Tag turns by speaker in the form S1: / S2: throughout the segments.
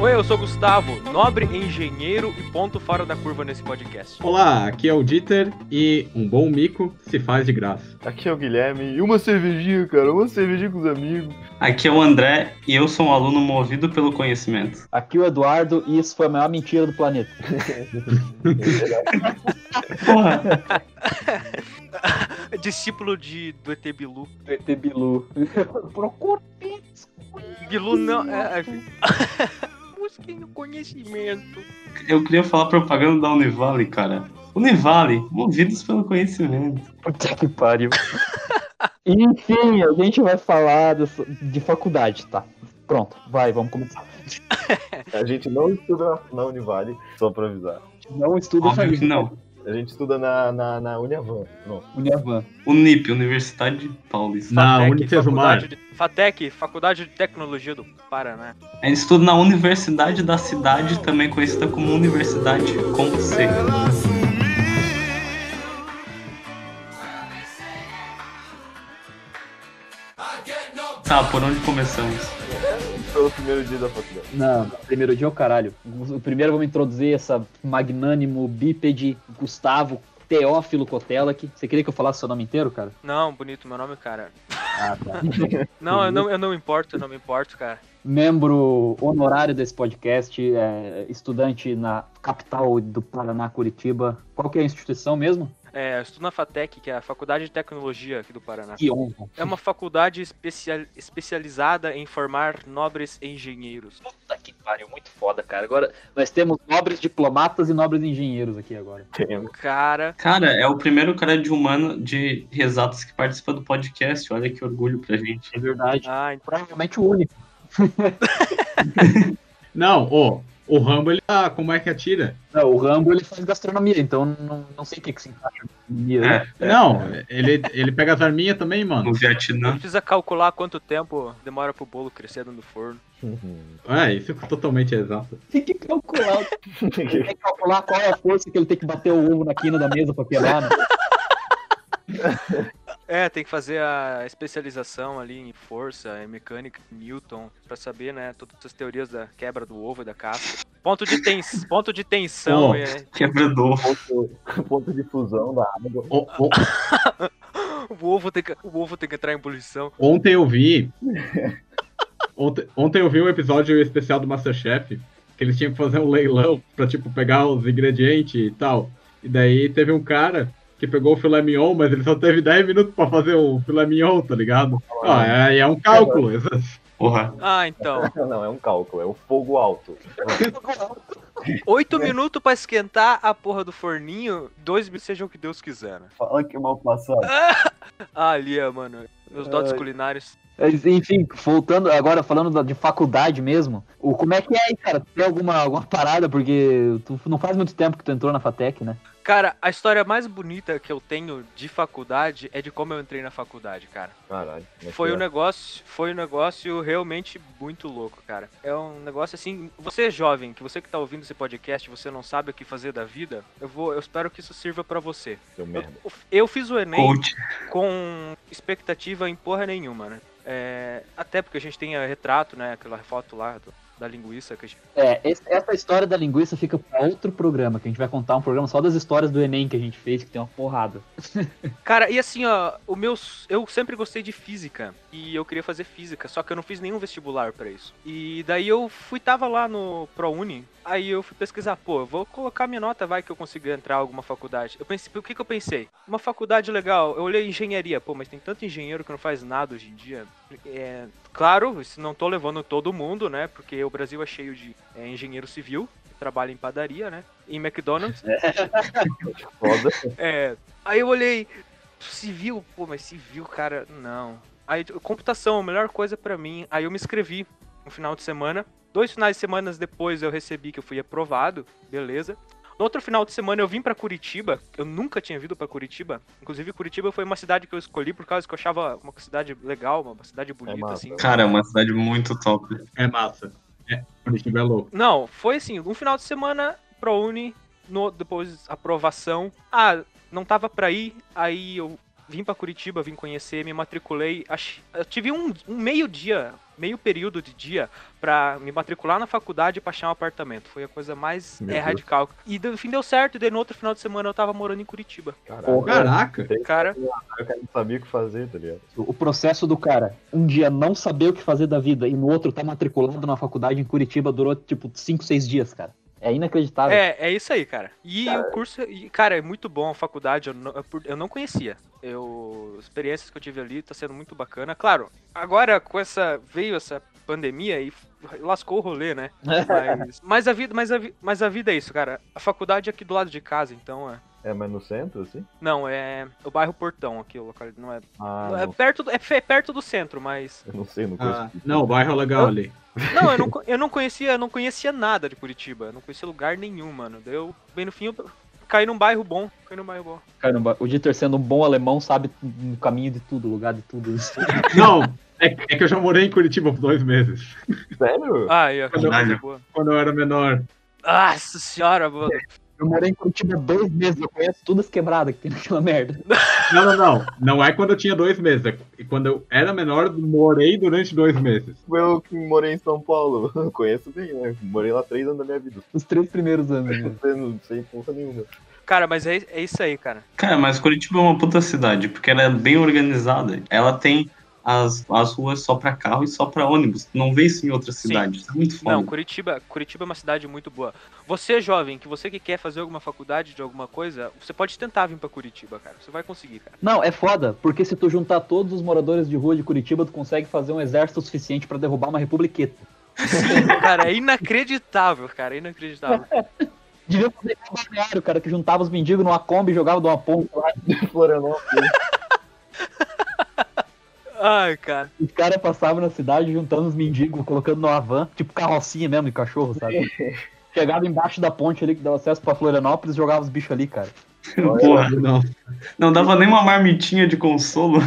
S1: Oi, eu sou Gustavo, nobre engenheiro e ponto fora da curva nesse podcast.
S2: Olá, aqui é o Dieter e um bom mico se faz de graça.
S3: Aqui é o Guilherme e uma cervejinha, cara, uma cervejinha com os amigos.
S4: Aqui é o André e eu sou um aluno movido pelo conhecimento.
S5: Aqui é o Eduardo e isso foi a maior mentira do planeta.
S4: Porra,
S1: Discípulo de, do ET Bilu.
S5: ET Bilu. Procura
S1: Bilu não. É, é... Busquem o conhecimento.
S4: eu queria falar propaganda da Univale, cara. Univale, movidos pelo conhecimento.
S5: Puta que pariu. Enfim, a gente vai falar de faculdade, tá? Pronto, vai, vamos começar.
S3: A gente não estuda na, na Univale, só pra avisar.
S5: Não estuda
S4: Óbvio que não.
S3: A gente estuda na, na, na Uniavan. Não.
S5: Uniavan.
S4: Unip, Universidade Paulista.
S2: Na
S1: faculdade de- Fatec, Faculdade de Tecnologia do Paraná.
S4: A gente estuda na Universidade da Cidade, também conhecida como Universidade com C. Tá, por onde começamos?
S3: Pelo primeiro dia da faculdade.
S5: Não, primeiro dia é o caralho. O primeiro vamos introduzir essa magnânimo bípede Gustavo Teófilo Cotella aqui. Você queria que eu falasse seu nome inteiro, cara?
S1: Não, bonito meu nome, cara.
S5: Ah, tá.
S1: Não, eu não, eu não me importo, eu não me importo, cara.
S5: Membro honorário desse podcast, é, estudante na capital do Paraná, Curitiba. Qual que é a instituição mesmo?
S1: É, eu estudo na Fatec, que é a Faculdade de Tecnologia aqui do Paraná.
S5: Que honra.
S1: É uma faculdade especial- especializada em formar nobres engenheiros.
S5: Puta que pariu, muito foda, cara. Agora nós temos nobres diplomatas e nobres engenheiros aqui agora.
S1: Cara,
S4: Cara, é o primeiro cara de humano de exatos que participa do podcast. Olha que orgulho pra gente.
S5: É verdade.
S1: ah,
S5: Provavelmente o único.
S2: Não, ô, o Rambo, ele tá, como é que atira?
S5: Não, o Rambo ele faz gastronomia, então não, não sei o que, que se encaixa né?
S4: É,
S2: Não, ele, ele pega as arminhas também,
S4: no
S2: mano.
S4: Vietnã.
S1: precisa calcular quanto tempo demora pro bolo crescer dentro do forno.
S2: É, isso é totalmente exato.
S5: Tem que calcular. Tem que calcular qual é a força que ele tem que bater o ovo na quina da mesa pra quebrar, né?
S1: É, tem que fazer a especialização ali em força, em mecânica, Newton, pra saber, né, todas as teorias da quebra do ovo e da casca. Ponto de, tens... Ponto de tensão,
S2: Pô.
S1: é...
S4: Quebrador.
S3: Ponto, ponto de fusão da água.
S2: O- o-
S1: o, ovo tem que... o ovo tem que entrar em ebulição.
S2: ontem eu vi. Ontem, ontem eu vi um episódio especial do Masterchef. Que eles tinham que fazer um leilão pra, tipo, pegar os ingredientes e tal. E daí teve um cara que pegou o filé mignon, mas ele só teve 10 minutos pra fazer o filé mignon, tá ligado? Ah, é, é um cálculo.
S4: Porra.
S1: Ah, então.
S3: Não, é um cálculo, é o fogo alto.
S1: Oito minutos pra esquentar a porra do forninho, dois minutos seja o que Deus quiser, né?
S3: Fala que mal passado.
S1: Ah, ali, é, mano. Meus dotes culinários.
S5: Enfim, voltando agora, falando de faculdade mesmo, o, como é que é aí, cara? Tem alguma, alguma parada? Porque tu não faz muito tempo que tu entrou na FATEC, né?
S1: Cara, a história mais bonita que eu tenho de faculdade é de como eu entrei na faculdade, cara.
S3: Caralho. mas
S1: Foi
S3: que
S1: um negócio, foi um negócio realmente muito louco, cara. É um negócio assim, você é jovem, que você que tá ouvindo esse podcast, você não sabe o que fazer da vida, eu vou, eu espero que isso sirva pra você. Eu, eu fiz o ENEM
S4: Coach.
S1: com expectativa em porra nenhuma, né? É, até porque a gente tem a retrato, né, aquela foto lá do- da linguiça que a gente
S5: É, essa história da linguiça fica pra outro programa, que a gente vai contar um programa só das histórias do Enem que a gente fez, que tem uma porrada.
S1: Cara, e assim, ó, o meu. Eu sempre gostei de física. E eu queria fazer física, só que eu não fiz nenhum vestibular pra isso. E daí eu fui, tava lá no ProUni. Aí eu fui pesquisar, pô, vou colocar minha nota, vai que eu consigo entrar em alguma faculdade. Eu pensei, o que que eu pensei? Uma faculdade legal, eu olhei engenharia, pô, mas tem tanto engenheiro que não faz nada hoje em dia. É, claro, isso não tô levando todo mundo, né? Porque o Brasil é cheio de é, engenheiro civil, que trabalha em padaria, né? Em McDonald's.
S3: Foda.
S1: É, aí eu olhei, civil, pô, mas civil, cara, não. Aí, computação, a melhor coisa pra mim. Aí eu me inscrevi no final de semana. Dois finais de semana depois eu recebi que eu fui aprovado, beleza. No outro final de semana eu vim pra Curitiba. Eu nunca tinha vindo pra Curitiba. Inclusive, Curitiba foi uma cidade que eu escolhi por causa que eu achava uma cidade legal, uma cidade bonita,
S3: massa.
S1: assim.
S4: Cara, é uma cidade muito top.
S2: É massa. É, Curitiba é louco.
S1: Não, foi assim, um final de semana pro Uni, no, depois aprovação. Ah, não tava pra ir, aí eu vim pra Curitiba, vim conhecer, me matriculei. ach- Eu tive um, um meio dia, meio período de dia pra me matricular na faculdade e pra achar um apartamento. Foi a coisa mais é, radical. E no fim deu certo, e daí no outro final de semana eu tava morando em Curitiba.
S3: Caralho,
S2: Caraca.
S1: Cara,
S3: eu não sabia o que fazer, tá ligado?
S5: O processo do cara, um dia não saber o que fazer da vida e no outro tá matriculado na faculdade em Curitiba durou tipo 5, 6 dias, cara. É inacreditável.
S1: É, é isso aí, cara. E o curso, e, cara, é muito bom a faculdade, eu não, eu não conhecia. Eu, experiências que eu tive ali, tá sendo muito bacana. Claro, agora com essa, veio essa pandemia e lascou o rolê, né? Mas, mas a vida, mas a, mas a vida é isso, cara. A faculdade é aqui do lado de casa, então é.
S3: É, mas no centro, assim?
S1: Não, é o bairro Portão aqui, o local, não é,
S3: Ah,
S1: é
S3: não,
S1: perto, do- é, fe- perto do centro, mas
S3: eu não sei, não conheço.
S2: Ah, não, o bairro é legal ali.
S1: Não, eu não, eu não conhecia, eu não conhecia nada de Curitiba. Eu não conhecia lugar nenhum, mano. Daí eu, bem no fim, eu caí num bairro bom. Caí num bairro bom.
S5: Caramba, o Dieter sendo um bom alemão sabe o caminho de tudo, lugar de tudo.
S2: Não, é, é que eu já morei em Curitiba por dois meses.
S3: Sério?
S1: Ah, ia,
S4: Caralho.
S1: boa.
S2: Quando eu era menor.
S1: Nossa senhora, mano.
S5: Eu morei em Curitiba dois meses, eu conheço todas as quebradas que tem naquela merda.
S2: Não, não, não. Não é quando eu tinha dois meses. É quando eu era menor, morei durante dois meses.
S3: Eu que morei em São Paulo, eu conheço bem, né? Morei lá três anos da minha vida.
S5: Os três primeiros anos. né?
S3: Não sei porra nenhuma.
S1: Cara, mas é, é isso aí, cara.
S4: Cara, mas Curitiba é uma puta cidade, porque ela é bem organizada. Ela tem as, as ruas só pra carro e só pra ônibus. Não vê isso em outras
S1: Sim.
S4: cidades. É muito foda.
S1: Não, Curitiba, Curitiba é uma cidade muito boa. Você, jovem, que você que quer fazer alguma faculdade de alguma coisa, você pode tentar vir pra Curitiba, cara. Você vai conseguir, cara.
S5: Não, é foda, porque se tu juntar todos os moradores de rua de Curitiba, tu consegue fazer um exército suficiente pra derrubar uma republiqueta.
S1: Cara, é inacreditável, cara. É inacreditável.
S5: Devia fazer o balneário, cara, que juntava os mendigos numa Kombi e jogava de uma ponta lá.
S3: Florianópolis.
S1: Ai, cara.
S5: Os caras passavam na cidade juntando os mendigos, colocando numa van, tipo carrocinha mesmo de cachorro, sabe? Chegava embaixo da ponte ali que dava acesso pra Florianópolis e jogava os bichos ali, cara.
S4: Porra,
S2: Não.
S4: não dava nem uma marmitinha de consolo.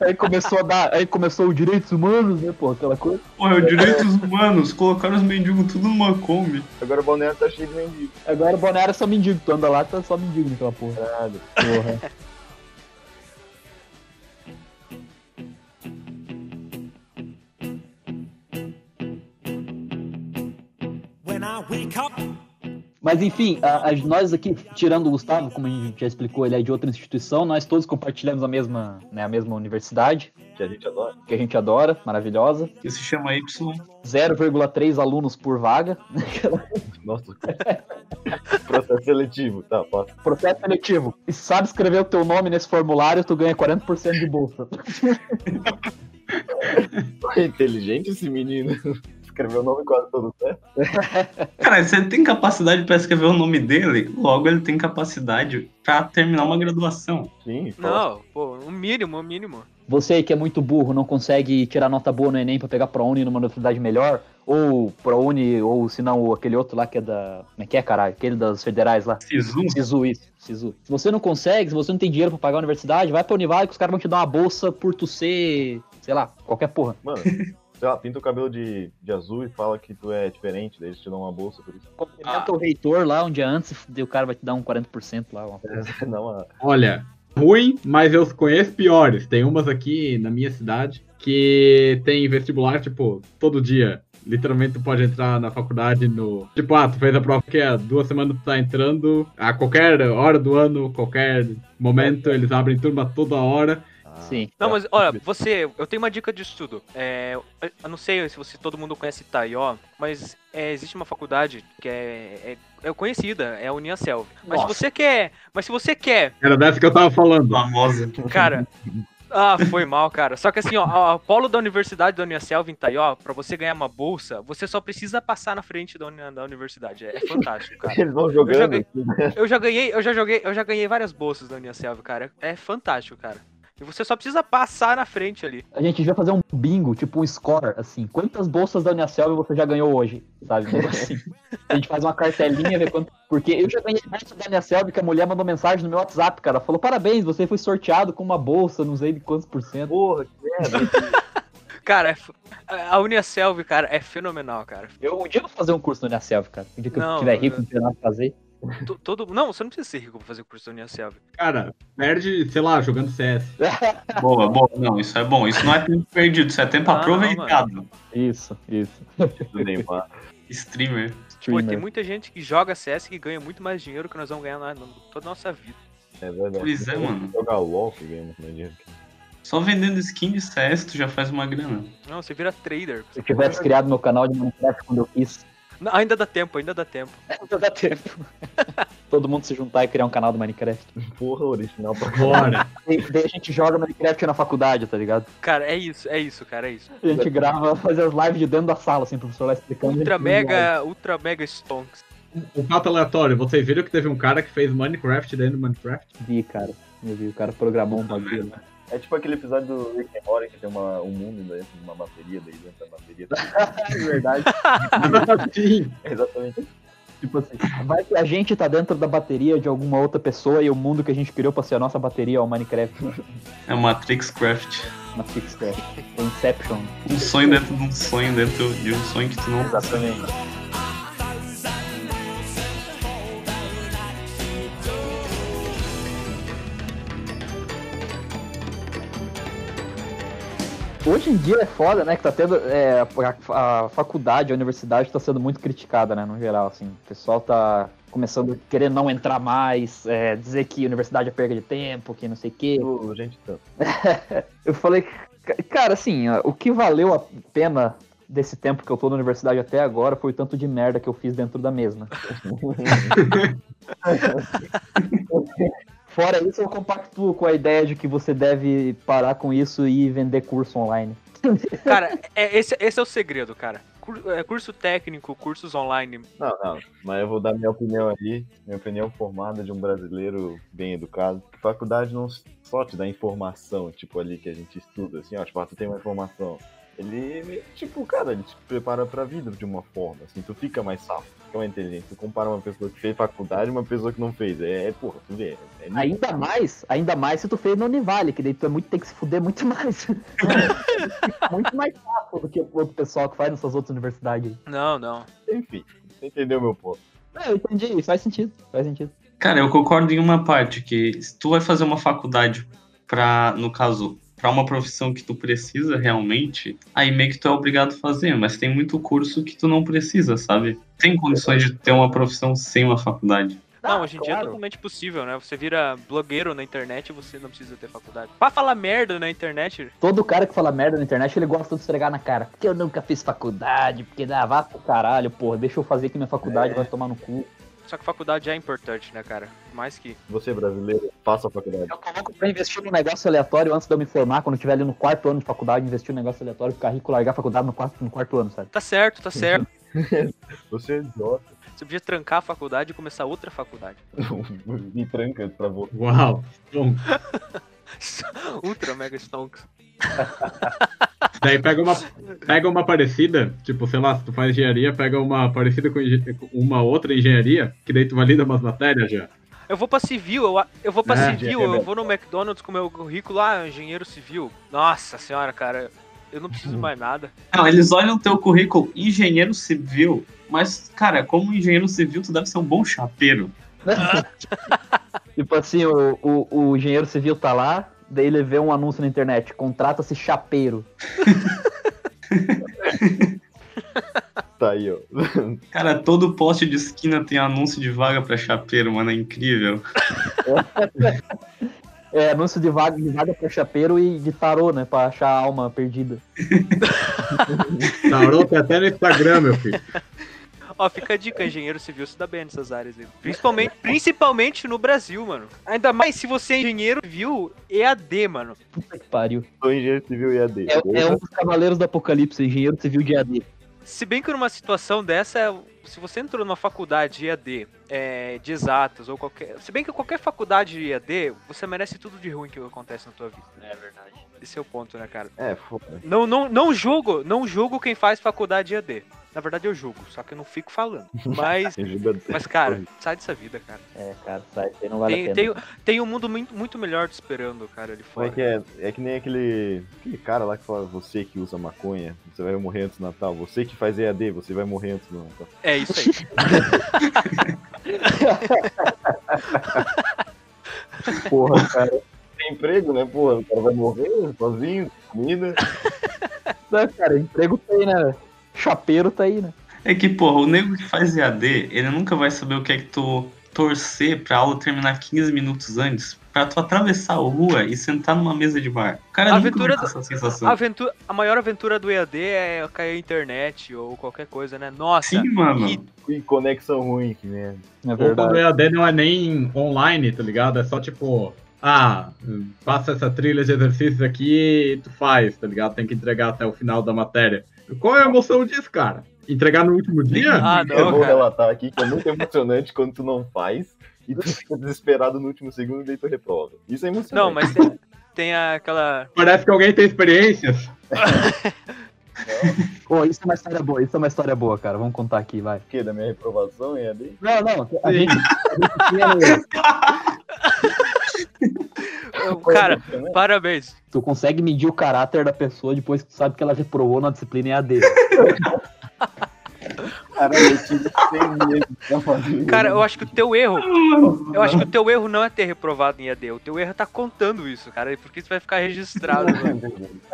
S5: Aí começou a dar, aí começou os direitos humanos, né, pô, aquela coisa.
S4: Porra, é direitos humanos, colocaram os mendigos tudo numa Kombi.
S3: Agora o balneário tá cheio de mendigo.
S5: Agora o Balneário é só mendigo, tu anda lá, tá só mendigo naquela porra.
S3: Caralho.
S5: Porra. Mas enfim, a- a- nós aqui, tirando o Gustavo, como a gente já explicou, ele é de outra instituição, nós todos compartilhamos a mesma, né, a mesma universidade,
S3: Que a gente adora.
S5: que a gente adora, maravilhosa.
S4: Que se chama Y.
S5: 0,3 alunos por vaga.
S3: Nossa. Processo seletivo. Tá, passa.
S5: Processo seletivo. E se sabe escrever o teu nome nesse formulário, tu ganha 40% de bolsa.
S3: É inteligente esse menino. Escreveu o nome quase todo certo.
S4: Cara, se ele tem capacidade pra escrever o nome dele, logo ele tem capacidade pra terminar uma graduação.
S3: Sim, fala.
S1: Não, pô, o mínimo, o mínimo.
S5: Você aí que é muito burro, não consegue tirar nota boa no Enem pra pegar ProUni numa universidade melhor, ou ProUni, ou se não, aquele outro lá que é da... Como é que é, caralho? Aquele das federais lá.
S4: Sisu.
S5: Sisu, isso. Sisu. Se você não consegue, se você não tem dinheiro pra pagar a universidade, vai pra Univale que os caras vão te dar uma bolsa por tu ser, sei lá, qualquer porra.
S3: Mano, sei lá, pinta o cabelo de, de azul e fala que tu é diferente, daí eles te dão uma bolsa por isso.
S5: Cumprimenta o reitor lá um dia antes e o cara vai te dar um 40% lá. Uma.
S3: Não, uma...
S2: Olha, ruim, mas eu conheço piores. Tem umas aqui na minha cidade que tem vestibular, tipo, todo dia. Literalmente tu pode entrar na faculdade no. Tipo, ah, tu fez a prova que é duas semanas tu tá entrando. A qualquer hora do ano, qualquer momento, eles abrem turma toda hora.
S5: Sim.
S1: Não, mas olha, você, eu tenho uma dica de estudo. É, eu não sei se você todo mundo conhece Taió, mas é, existe uma faculdade que é, é, é conhecida, é a Uniaselv. Mas
S5: Nossa.
S1: se você quer, mas se você quer,
S2: Era dessa que eu tava falando.
S4: Famosa.
S1: cara, ah, foi mal, cara. Só que assim, ó, a polo da Universidade da Uniaselv em Taió, pra você ganhar uma bolsa, você só precisa passar na frente da, uni, da universidade. É, é fantástico, cara.
S3: Eles vão jogando.
S1: joguei-
S3: assim, né?
S1: Eu já ganhei, eu já joguei, eu já ganhei várias bolsas da Uniaselv, cara. É fantástico, cara. E você só precisa passar na frente ali.
S5: A gente devia fazer um bingo, tipo um score, assim. Quantas bolsas da Unicelv você já ganhou hoje? Sabe? Assim. A gente faz uma cartelinha, vê quanto. Porque eu já ganhei bolsa da Unicelv que a mulher mandou mensagem no meu WhatsApp, cara. Falou: parabéns, você foi sorteado com uma bolsa, não sei de quantos por cento.
S3: Porra, que merda.
S1: Cara, é a Uniaselv, cara, é fenomenal, cara.
S5: Eu um dia vou fazer um curso na Unicelv, cara. Um dia que
S1: Não,
S5: eu tiver rico, não tiver nada pra fazer.
S1: To- todo. Não, você não precisa ser rico pra fazer curso da Unicelv.
S2: Cara, perde, sei lá, jogando CS.
S4: Boa, boa. Não, isso é bom. Isso não é tempo perdido, isso é tempo
S1: Ah, não,
S4: aproveitado.
S5: Isso, isso.
S3: Do Neymar.
S4: Streamer.
S1: Pô, tem
S5: Streamer.
S1: muita gente que joga CS que ganha muito mais dinheiro que nós vamos ganhar na, na- toda a nossa vida.
S3: É verdade.
S4: Pois é, mano.
S3: Jogar LOL que ganha muito mais dinheiro.
S4: Só vendendo skin de CS tu já faz uma grana.
S1: Não, você vira trader.
S5: Se eu tivesse criado meu canal de Minecraft quando eu quis,
S1: Não, ainda dá tempo, ainda dá tempo.
S5: ainda dá tempo. Todo mundo se juntar e criar um canal do Minecraft.
S3: Porra, original pra
S2: Bora.
S5: E daí a gente joga Minecraft na faculdade, tá ligado?
S1: Cara, é isso, é isso, cara, é isso.
S5: A gente grava, faz as lives de dentro da sala, assim, o professor lá explicando.
S1: Ultra mega, ultra mega stonks.
S2: Um fato aleatório, vocês viram que teve um cara que fez Minecraft dentro do Minecraft?
S5: Vi, cara. Eu vi, o cara programou um bagulho. Né?
S3: É tipo aquele episódio do Rick and Morty que tem uma, um mundo dentro de uma bateria, daí dentro da bateria.
S5: É verdade.
S2: Sim.
S3: É exatamente
S5: tipo assim, vai que a gente tá dentro da bateria de alguma outra pessoa e o mundo que a gente criou pra ser a nossa bateria é o Minecraft
S4: É Matrix Craft.
S5: na Fixcraft. O Inception.
S4: Um sonho dentro de um sonho dentro de um sonho que tu não.
S3: Exatamente.
S5: Hoje em dia é foda, né? Que tá tendo. é, a, a faculdade, a universidade tá sendo muito criticada, né? No geral, assim. O pessoal tá começando a querer não entrar mais, é, dizer que a universidade é perda de tempo, que não sei o quê.
S3: Ô, Gente, tanto.
S5: Eu falei, ca- cara, assim, o que valeu a pena desse tempo que eu tô na universidade até agora foi o tanto de merda que eu fiz dentro da mesma. Fora isso, eu compactuo com a ideia de que você deve parar com isso e vender curso online.
S1: Cara, é, esse, esse é o segredo, cara. É, curso técnico, cursos online.
S3: Não, não, mas eu vou dar minha opinião aí, minha opinião formada de um brasileiro bem educado. Faculdade não só te dá informação, tipo ali que a gente estuda, assim, ó, tipo, ah, tu tem uma informação. Ele, tipo, cara, ele te prepara pra vida de uma forma, assim, tu fica mais safo, fica mais inteligente. Tu compara uma pessoa que fez faculdade e uma pessoa que não fez. É, é porra, tu vê. É, é
S5: Ainda mais, ainda mais se tu fez no Univale, que daí tu é muito, tem que se fuder muito mais. muito mais fácil do que o outro pessoal que faz nessas outras universidades.
S1: Não, não.
S3: Enfim, você entendeu meu ponto.
S5: É, eu entendi, faz sentido, faz sentido.
S4: Cara, eu concordo em uma parte, que se tu vai fazer uma faculdade pra, no caso, pra uma profissão que tu precisa realmente, aí meio que tu é obrigado a fazer, mas tem muito curso que tu não precisa, sabe? Tem condições de ter uma profissão sem uma faculdade.
S1: Não,
S5: Ah,
S1: hoje em dia é
S5: claro.
S1: totalmente possível, né? Você vira blogueiro na internet e você não precisa ter faculdade. Pra falar merda na internet,
S5: Todo cara que fala merda na internet, ele gosta de esfregar na cara. Porque eu nunca fiz faculdade, porque dá, vá pro caralho, porra, deixa eu fazer aqui minha faculdade, vai tomar no cu.
S1: Só que faculdade é importante, né, cara? Mais que.
S3: Você, brasileiro, faça a faculdade.
S5: Eu coloco pra investir num negócio aleatório antes de eu me formar, quando eu estiver ali no quarto ano de faculdade, investir num negócio aleatório, ficar rico, largar a faculdade no quarto, no quarto ano, sabe?
S1: Tá certo, tá certo.
S3: Você é idiota.
S1: Você podia trancar a faculdade e começar outra faculdade.
S3: Me tranca pra você.
S2: Uau.
S1: Ultra Mega Stonks.
S2: Daí pega uma, pega uma parecida, tipo, sei lá, se tu faz engenharia, pega uma parecida com uma outra engenharia, que daí tu valida umas matérias já.
S1: Eu vou pra civil, eu, eu vou pra
S2: É,
S1: civil, eu vou no McDonald's com meu currículo lá, engenheiro civil. Nossa senhora, cara, eu não preciso mais nada.
S4: Não, eles olham o teu currículo engenheiro civil, mas, cara, como engenheiro civil, tu deve ser um bom chapeiro.
S5: Tipo assim, o, o, o engenheiro civil tá lá, daí ele vê um anúncio na internet, contrata-se chapeiro.
S3: Tá aí, ó.
S4: Cara, todo poste de esquina tem anúncio de vaga pra chapeiro, mano, é incrível.
S5: É, anúncio de vaga, de vaga pra chapeiro e de tarô, né, pra achar a alma perdida.
S2: Tarô tá até no Instagram, meu filho.
S1: Ó, fica a dica, engenheiro civil se dá bem nessas áreas aí. Principalmente, principalmente no Brasil, mano. Ainda mais se você é engenheiro civil EAD, mano.
S5: Puta que pariu.
S3: Sou engenheiro civil e AD.
S5: É, é um dos cavaleiros do apocalipse, engenheiro civil de AD.
S1: Se bem que numa situação dessa, se você entrou numa faculdade de EAD, é, de exatas ou qualquer. Se bem que qualquer faculdade de EAD, você merece tudo de ruim que acontece na tua vida. É verdade. Esse é o ponto, né, cara?
S3: É, foda.
S1: Não, não, não julgo, não julgo quem faz faculdade de EAD. Na verdade eu julgo, só que eu não fico falando. Mas, mas cara, sai dessa vida, cara.
S5: É, cara, sai, aí não vale
S1: Tem,
S5: a
S1: tem,
S5: pena.
S1: tem um mundo muito, muito melhor te esperando, cara, ali
S3: Como
S1: fora.
S3: é que é? É que nem aquele, aquele cara lá que fala, você que usa maconha, você vai morrer antes do Natal. Você que faz EAD, você vai morrer antes do Natal.
S1: É isso aí.
S5: Porra, cara.
S3: Tem emprego, né, porra? O cara vai morrer sozinho, comida.
S5: Não, cara, emprego tem, né? Chapeiro tá aí, né?
S4: É que, porra, o nego que faz EAD, ele nunca vai saber o que é que tu torcer pra aula terminar 15 minutos antes, pra tu atravessar a rua e sentar numa mesa de bar. O cara
S1: A
S4: nunca
S1: aventura do-
S4: essa sensação.
S1: A, aventura, a maior aventura do EAD é cair a internet ou qualquer coisa, né? Nossa,
S4: Sim, mano.
S1: que-
S3: E conexão ruim, que merda.
S5: É
S2: Ou quando o EAD não é nem online, tá ligado? É só tipo, ah, passa essa trilha de exercícios aqui e tu faz, tá ligado? Tem que entregar até o final da matéria. Qual é a emoção disso, cara? Entregar no último dia?
S1: Ah,
S3: eu
S1: não,
S3: vou
S1: cara.
S3: relatar aqui que é muito emocionante quando tu não faz e tu fica desesperado no último segundo e daí tu reprova. Isso é emocionante.
S1: Não, mas tem, tem aquela.
S2: Parece que alguém tem experiências.
S5: Pô, isso é uma história boa, isso é uma história boa, cara. Vamos contar aqui, vai.
S3: O quê? Da minha reprovação em AD?
S5: Não, não, a gente, a gente
S1: Cara, parabéns.
S5: Tu consegue medir o caráter da pessoa depois que tu sabe que ela reprovou na disciplina EAD.
S3: Caralho, eu tive seis meses pra fazer.
S1: Cara, eu acho que o teu erro. Eu acho que o teu erro não é ter reprovado em EAD. O teu erro é tá contando isso, cara. Porque isso vai ficar registrado. mano.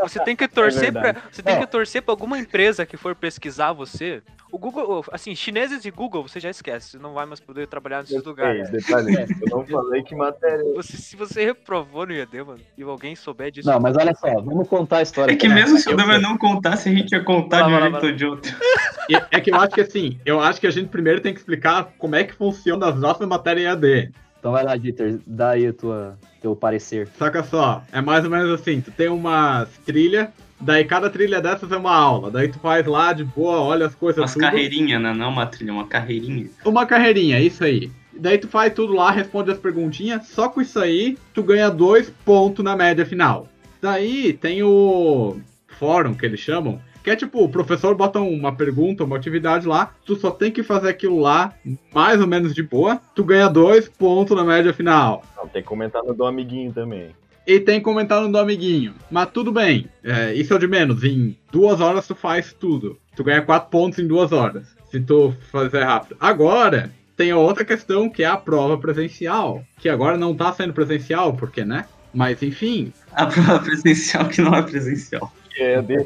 S1: Você tem que torcer pra.
S5: verdade.
S1: Você tem
S5: É.
S1: que torcer pra alguma empresa que for pesquisar você. O Google, assim, chineses e Google, você já esquece. Você não vai mais poder trabalhar nesses
S3: Ei,
S1: lugares.
S3: detalhe, eu não falei que matéria.
S1: Você, se você reprovou no IAD, mano, e alguém souber disso.
S5: Não, mas olha só, vamos contar a história.
S4: É que mesmo se o Demer não contasse, a gente ia contar
S1: Vai
S4: de um jeito ou de outro.
S2: E é que eu acho que assim, eu acho que a gente primeiro tem que explicar como é que funciona as nossas matérias EAD.
S5: Então vai lá, Dieter, dá aí tua, teu parecer.
S2: Saca só, é mais ou menos assim, tu tem uma trilha, daí cada trilha dessas é uma aula, daí tu faz lá de boa, olha as coisas
S4: Umas carreirinhas, né? Não uma trilha, uma carreirinha.
S2: Uma carreirinha, isso aí. Daí tu faz tudo lá, responde as perguntinhas, só com isso aí tu ganha dois pontos na média final. Daí tem o fórum que eles chamam, que é tipo, o professor bota uma pergunta, uma atividade lá, tu só tem que fazer aquilo lá, mais ou menos de boa, tu ganha dois pontos na média final.
S3: Não, tem que comentar no do amiguinho também.
S2: E tem comentário do amiguinho. Mas tudo bem, é, isso é o de menos. Em duas horas tu faz tudo. Tu ganha quatro pontos em duas horas, se tu fazer rápido. Agora, tem a outra questão que é a prova presencial. Que agora não tá sendo presencial, porque, né? Mas enfim,
S4: A prova presencial que não é presencial.
S3: É AD.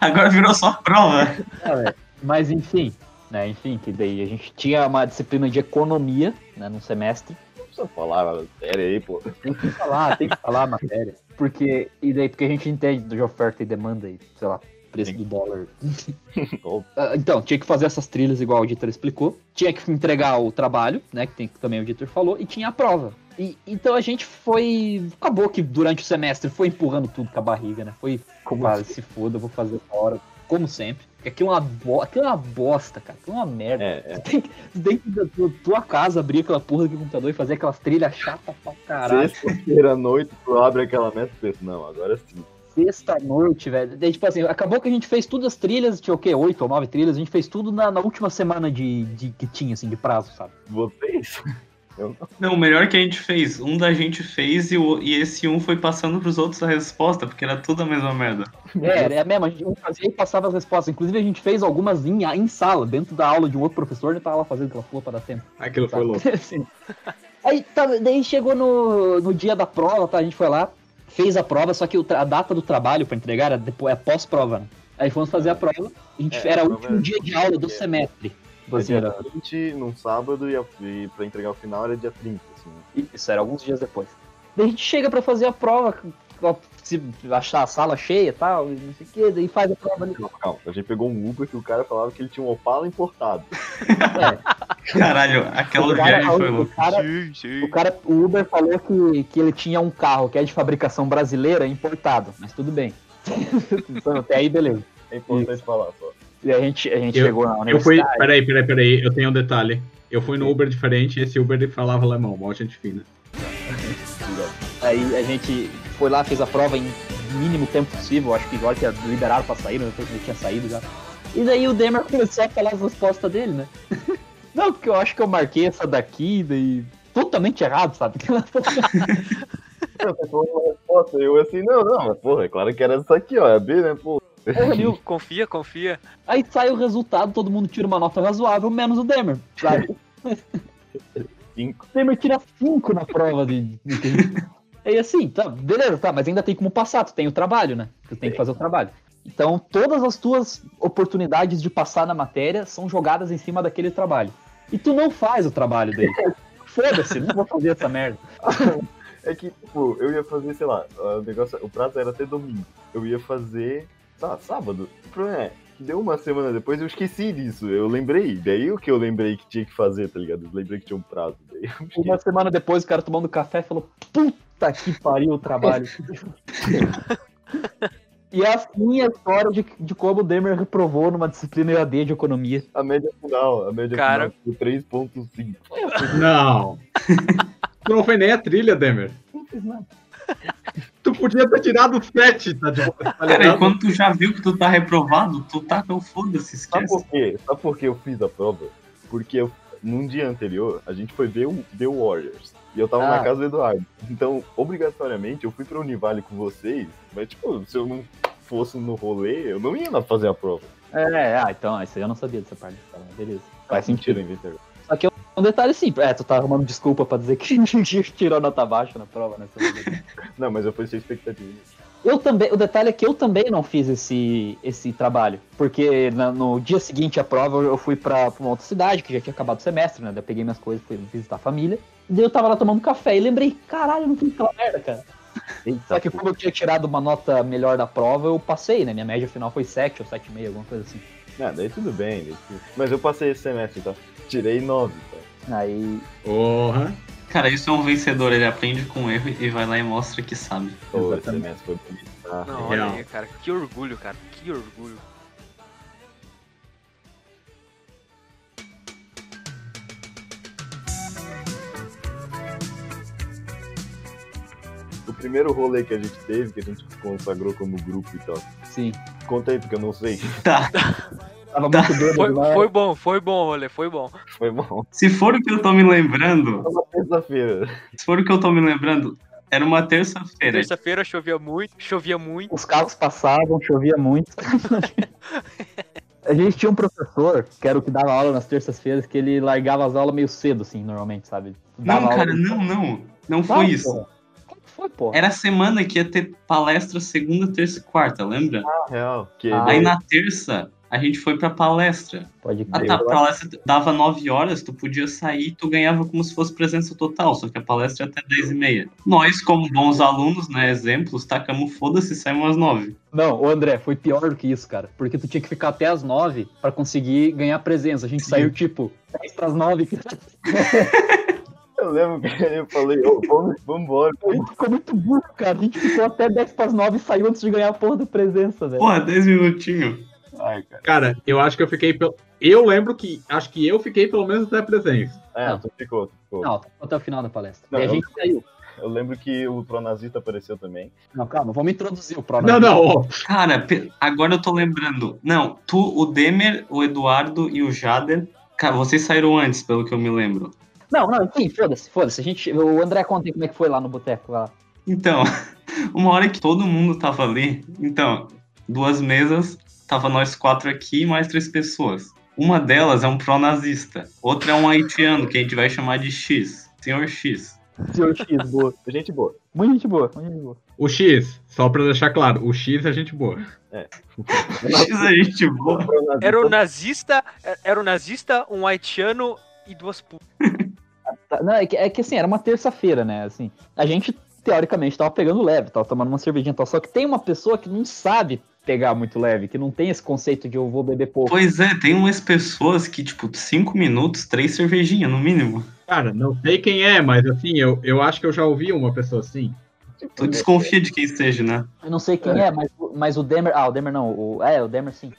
S4: Agora virou só prova.
S5: Velho, Mas enfim, né? Enfim, que daí a gente tinha uma disciplina de economia, né, no semestre.
S3: Precisa falar sério aí, pô.
S5: Tem que falar, tem que falar a matéria. Porque, e daí, porque a gente entende de oferta e demanda e, sei lá, preço do dólar. Ah, Então, tinha que fazer essas trilhas igual o Dieter explicou. Tinha que entregar o trabalho, né? Que, tem, que também o Dieter falou, e tinha a prova. E, então a gente foi. Acabou que durante o semestre foi empurrando tudo com a barriga, né? Foi. Como se foda, eu vou fazer essa hora. Como sempre. Porque aquilo é uma, bo... aquilo é uma bosta, cara. Aquilo é uma merda.
S3: É, é.
S5: Você tem que, você tem que ir da tua, casa, abrir aquela porra do computador e fazer aquelas trilhas chatas pra caralho.
S3: Sexta-feira à noite, tu abre aquela meta e pensa, não, agora sim.
S5: Sexta noite, velho. Daí, tipo assim, acabou que a gente fez todas as trilhas, tinha o quê? Oito ou nove trilhas, a gente fez tudo na, na última semana de, de que tinha, assim, de prazo, sabe?
S3: Vocês?
S4: Não, o melhor que a gente fez. Um da gente fez e, o, e esse um foi passando pros outros a resposta, porque era tudo a mesma merda.
S5: É, é mesmo, a gente fazia e passava as respostas. Inclusive, a gente fez algumas em, em sala, dentro da aula de um outro professor, ele tava lá fazendo aquela porra para dar tempo.
S2: aquilo foi louco.
S5: Assim. Aí, tá, daí chegou no, no dia da prova, tá? A gente foi lá, fez a prova, só que a data do trabalho pra entregar era depois, é pós-prova, né? Aí fomos fazer a prova, a gente,
S3: É,
S5: era
S3: a
S5: o último
S3: é-
S5: dia de aula do
S3: é.
S5: semestre. Tipo assim,
S3: dia
S5: era,
S3: 20 num sábado e, a, e pra entregar o final era dia 30, assim.
S5: Isso, era alguns dias depois. Daí a gente chega pra fazer a prova, se achar a sala cheia e tal, e não sei o que, daí faz a prova ali.
S3: Calma, calma. A gente pegou um Uber que o cara falava que ele tinha um Opala importado.
S5: É,
S4: Caralho, aquela
S5: o cara,
S4: viagem foi
S5: o,
S4: louca.
S5: cara,
S1: Sim, sim.
S5: o cara, o Uber falou que, que ele tinha um carro que é de fabricação brasileira importado, mas tudo bem. então, até aí, beleza.
S3: É importante falar só.
S5: E a gente, a gente
S2: Eu-
S5: chegou na
S2: Eu fui.
S5: universidade.
S2: Peraí, peraí, peraí, eu tenho um detalhe. Eu fui no Uber diferente e esse Uber falava alemão, mó gente fina.
S5: Aí a gente foi lá, fez a prova em mínimo tempo possível. Acho que agora que liberaram pra sair, ele tinha saído já. E daí o Demer começou a falar as respostas dele, né? Não, porque eu acho que eu marquei essa daqui, daí. Totalmente errado, sabe?
S3: Você falou uma resposta, eu assim, não, não, mas porra, é claro que era isso aqui, ó, é B, né, pô.
S5: Porra, viu?
S1: Confia, confia.
S5: Aí sai o resultado, todo mundo tira uma nota razoável, menos o Demer, sabe?
S3: Cinco.
S5: O Temer tira 5 na prova de. de... E assim, tá, beleza, tá, mas ainda tem como passar, tu tem o trabalho, né? Tu tem que fazer o trabalho. Então, todas as tuas oportunidades de passar na matéria são jogadas em cima daquele trabalho. E tu não faz o trabalho dele. Foda-se, não vou fazer essa merda.
S3: É que, tipo, eu ia fazer, sei lá, o negócio, o prazo era até domingo. Eu ia fazer sá- sábado. O problema é que deu uma semana depois eu esqueci disso. Eu lembrei. Daí o que eu lembrei que tinha que fazer, tá ligado? Eu lembrei que tinha um prazo.
S5: Uma semana depois, o cara tomando café falou: Puta que pariu o trabalho. e é assim a história de, de como o Demer reprovou numa disciplina EAD de economia.
S3: A média final, a média
S1: Cara.
S3: final foi 3.5.
S2: Não. tu não foi nem a trilha, Demer.
S5: Não fiz nada.
S2: Tu podia ter tirado 7, tá, de boa, tá
S4: Cara, e
S2: ligado?
S4: quando tu já viu que tu tá reprovado, tu tá com foda-se,
S3: Sabe
S4: esquece.
S3: por quê? Sabe por que eu fiz a prova? Porque eu, num dia anterior, a gente foi ver o The Warriors. E eu tava
S5: Ah.
S3: na casa do Eduardo. Então, obrigatoriamente, eu fui pra Univale com vocês. Mas, tipo, se eu não fosse no rolê, eu não ia lá fazer a prova.
S5: É, ah, então, isso aí eu não sabia dessa parte. Tá, beleza. Faz
S3: Mentira,
S5: sentido.
S3: inventei.
S5: Um detalhe simples. É, tu tá arrumando desculpa pra dizer que tirou nota baixa na prova, né?
S3: Não, mas eu fui sem expectativa.
S5: Eu também, o detalhe é que eu também não fiz esse, esse trabalho, porque na- no dia seguinte à prova eu fui pra, pra uma outra cidade, que já tinha acabado o semestre, né? Daí eu peguei minhas coisas, fui visitar a família, e daí eu tava lá tomando café e lembrei, caralho, eu não fiz aquela merda, cara. Só que como eu tinha tirado uma nota melhor da prova, eu passei, né? Minha média final foi 7 ou 7,5, alguma coisa assim.
S3: Ah, daí tudo bem. daí tudo- Mas eu passei esse semestre, tá? Tirei 9, tá?
S5: Aí,
S2: Porra.
S4: Cara, isso é um vencedor, ele aprende com erro e vai lá e mostra que sabe.
S3: Pô, esse foi bonito. tá?
S1: Não, olha
S2: Real.
S1: aí, cara. Que orgulho, cara. Que orgulho.
S3: O primeiro rolê que a gente teve, que a gente consagrou como grupo e tal.
S5: sim.
S3: Conta aí, porque eu não sei.
S4: Tá.
S5: Tava muito bêbado
S1: Foi,
S5: lá.
S1: foi bom, foi bom, olha, foi bom.
S3: Foi bom.
S4: Se for o que eu tô me lembrando,
S3: Foi uma terça-feira.
S4: se for o que eu tô me lembrando, era uma terça-feira.
S1: Terça-feira chovia muito, chovia muito.
S5: Os carros passavam, chovia muito. A gente tinha um professor, que era o que dava aula nas terças-feiras, que ele largava as aulas meio cedo, assim, normalmente, sabe? Dava
S4: Não,
S5: aula-
S4: cara, não, não. Não
S5: Vai,
S4: foi isso.
S5: porra. Como que foi, pô?
S4: Era a semana que ia ter palestra segunda, terça e quarta, lembra?
S3: Ah, real. Que
S5: Ah,
S4: Aí
S3: daí-
S4: na terça, a gente foi pra palestra.
S5: Pode
S4: A
S5: crer.
S4: ta- palestra dava 9 horas, tu podia sair, tu ganhava como se fosse presença total, só que a palestra é até 10 e meia. Nós, como bons alunos, né, exemplos, tacamos foda-se e saímos às 9.
S5: Não, ô André, foi pior do que isso, cara. Porque tu tinha que ficar até as nove pra conseguir ganhar presença. A gente saiu, tipo, 10 pras nove.
S3: Eu lembro que eu falei, ô, vamos, vamos embora.
S5: A gente ficou muito burro, cara. A gente ficou até 10 pras nove e saiu antes de ganhar a porra da presença, velho.
S4: Porra, 10 minutinhos.
S3: Ai, cara.
S2: Cara, eu acho que eu fiquei. Pel... Eu lembro que. Acho que eu fiquei pelo menos até a presença.
S3: É,
S5: Não.
S3: tu ficou, tu ficou.
S5: Não, até o final da palestra.
S3: Não,
S5: e a
S3: eu-
S5: gente saiu.
S3: Eu lembro que o Pronazista apareceu também.
S5: Não, calma, vamos introduzir o Pro.
S2: Não, não.
S4: Cara, agora eu tô lembrando. Não, tu, o Demer, o Eduardo e o Jader. Cara, vocês saíram antes, pelo que eu me lembro.
S5: Não, não, enfim, foda-se, foda-se. A gente, o André conta aí como é que foi lá no boteco lá.
S4: Então, uma hora que todo mundo tava ali, então, duas mesas, tava nós quatro aqui e mais três pessoas. Uma delas é um pró-nazista, outra é um haitiano, que a gente vai chamar de X, senhor X.
S5: Senhor X, boa.
S3: Gente boa.
S5: Muito gente boa, muito gente boa.
S2: O X, só pra deixar claro, o X é gente boa.
S4: X é gente boa.
S1: Era o nazista, era o nazista, um haitiano e duas putas.
S5: Não, é que, é que assim, era uma terça-feira, né? Assim, a gente, teoricamente, tava pegando leve, tava tomando uma cervejinha tal. Só que tem uma pessoa que não sabe pegar muito leve, que não tem esse conceito de eu vou beber pouco.
S4: Pois é, tem umas pessoas que, tipo, cinco minutos, três cervejinhas, no mínimo.
S2: Cara, não sei quem é, mas assim, eu, eu acho que eu já ouvi uma pessoa assim.
S4: Tu desconfia de quem seja, né?
S5: Eu não sei quem é, mas, o- mas o Demer. Ah, o Demer não. O, é, o Demer sim.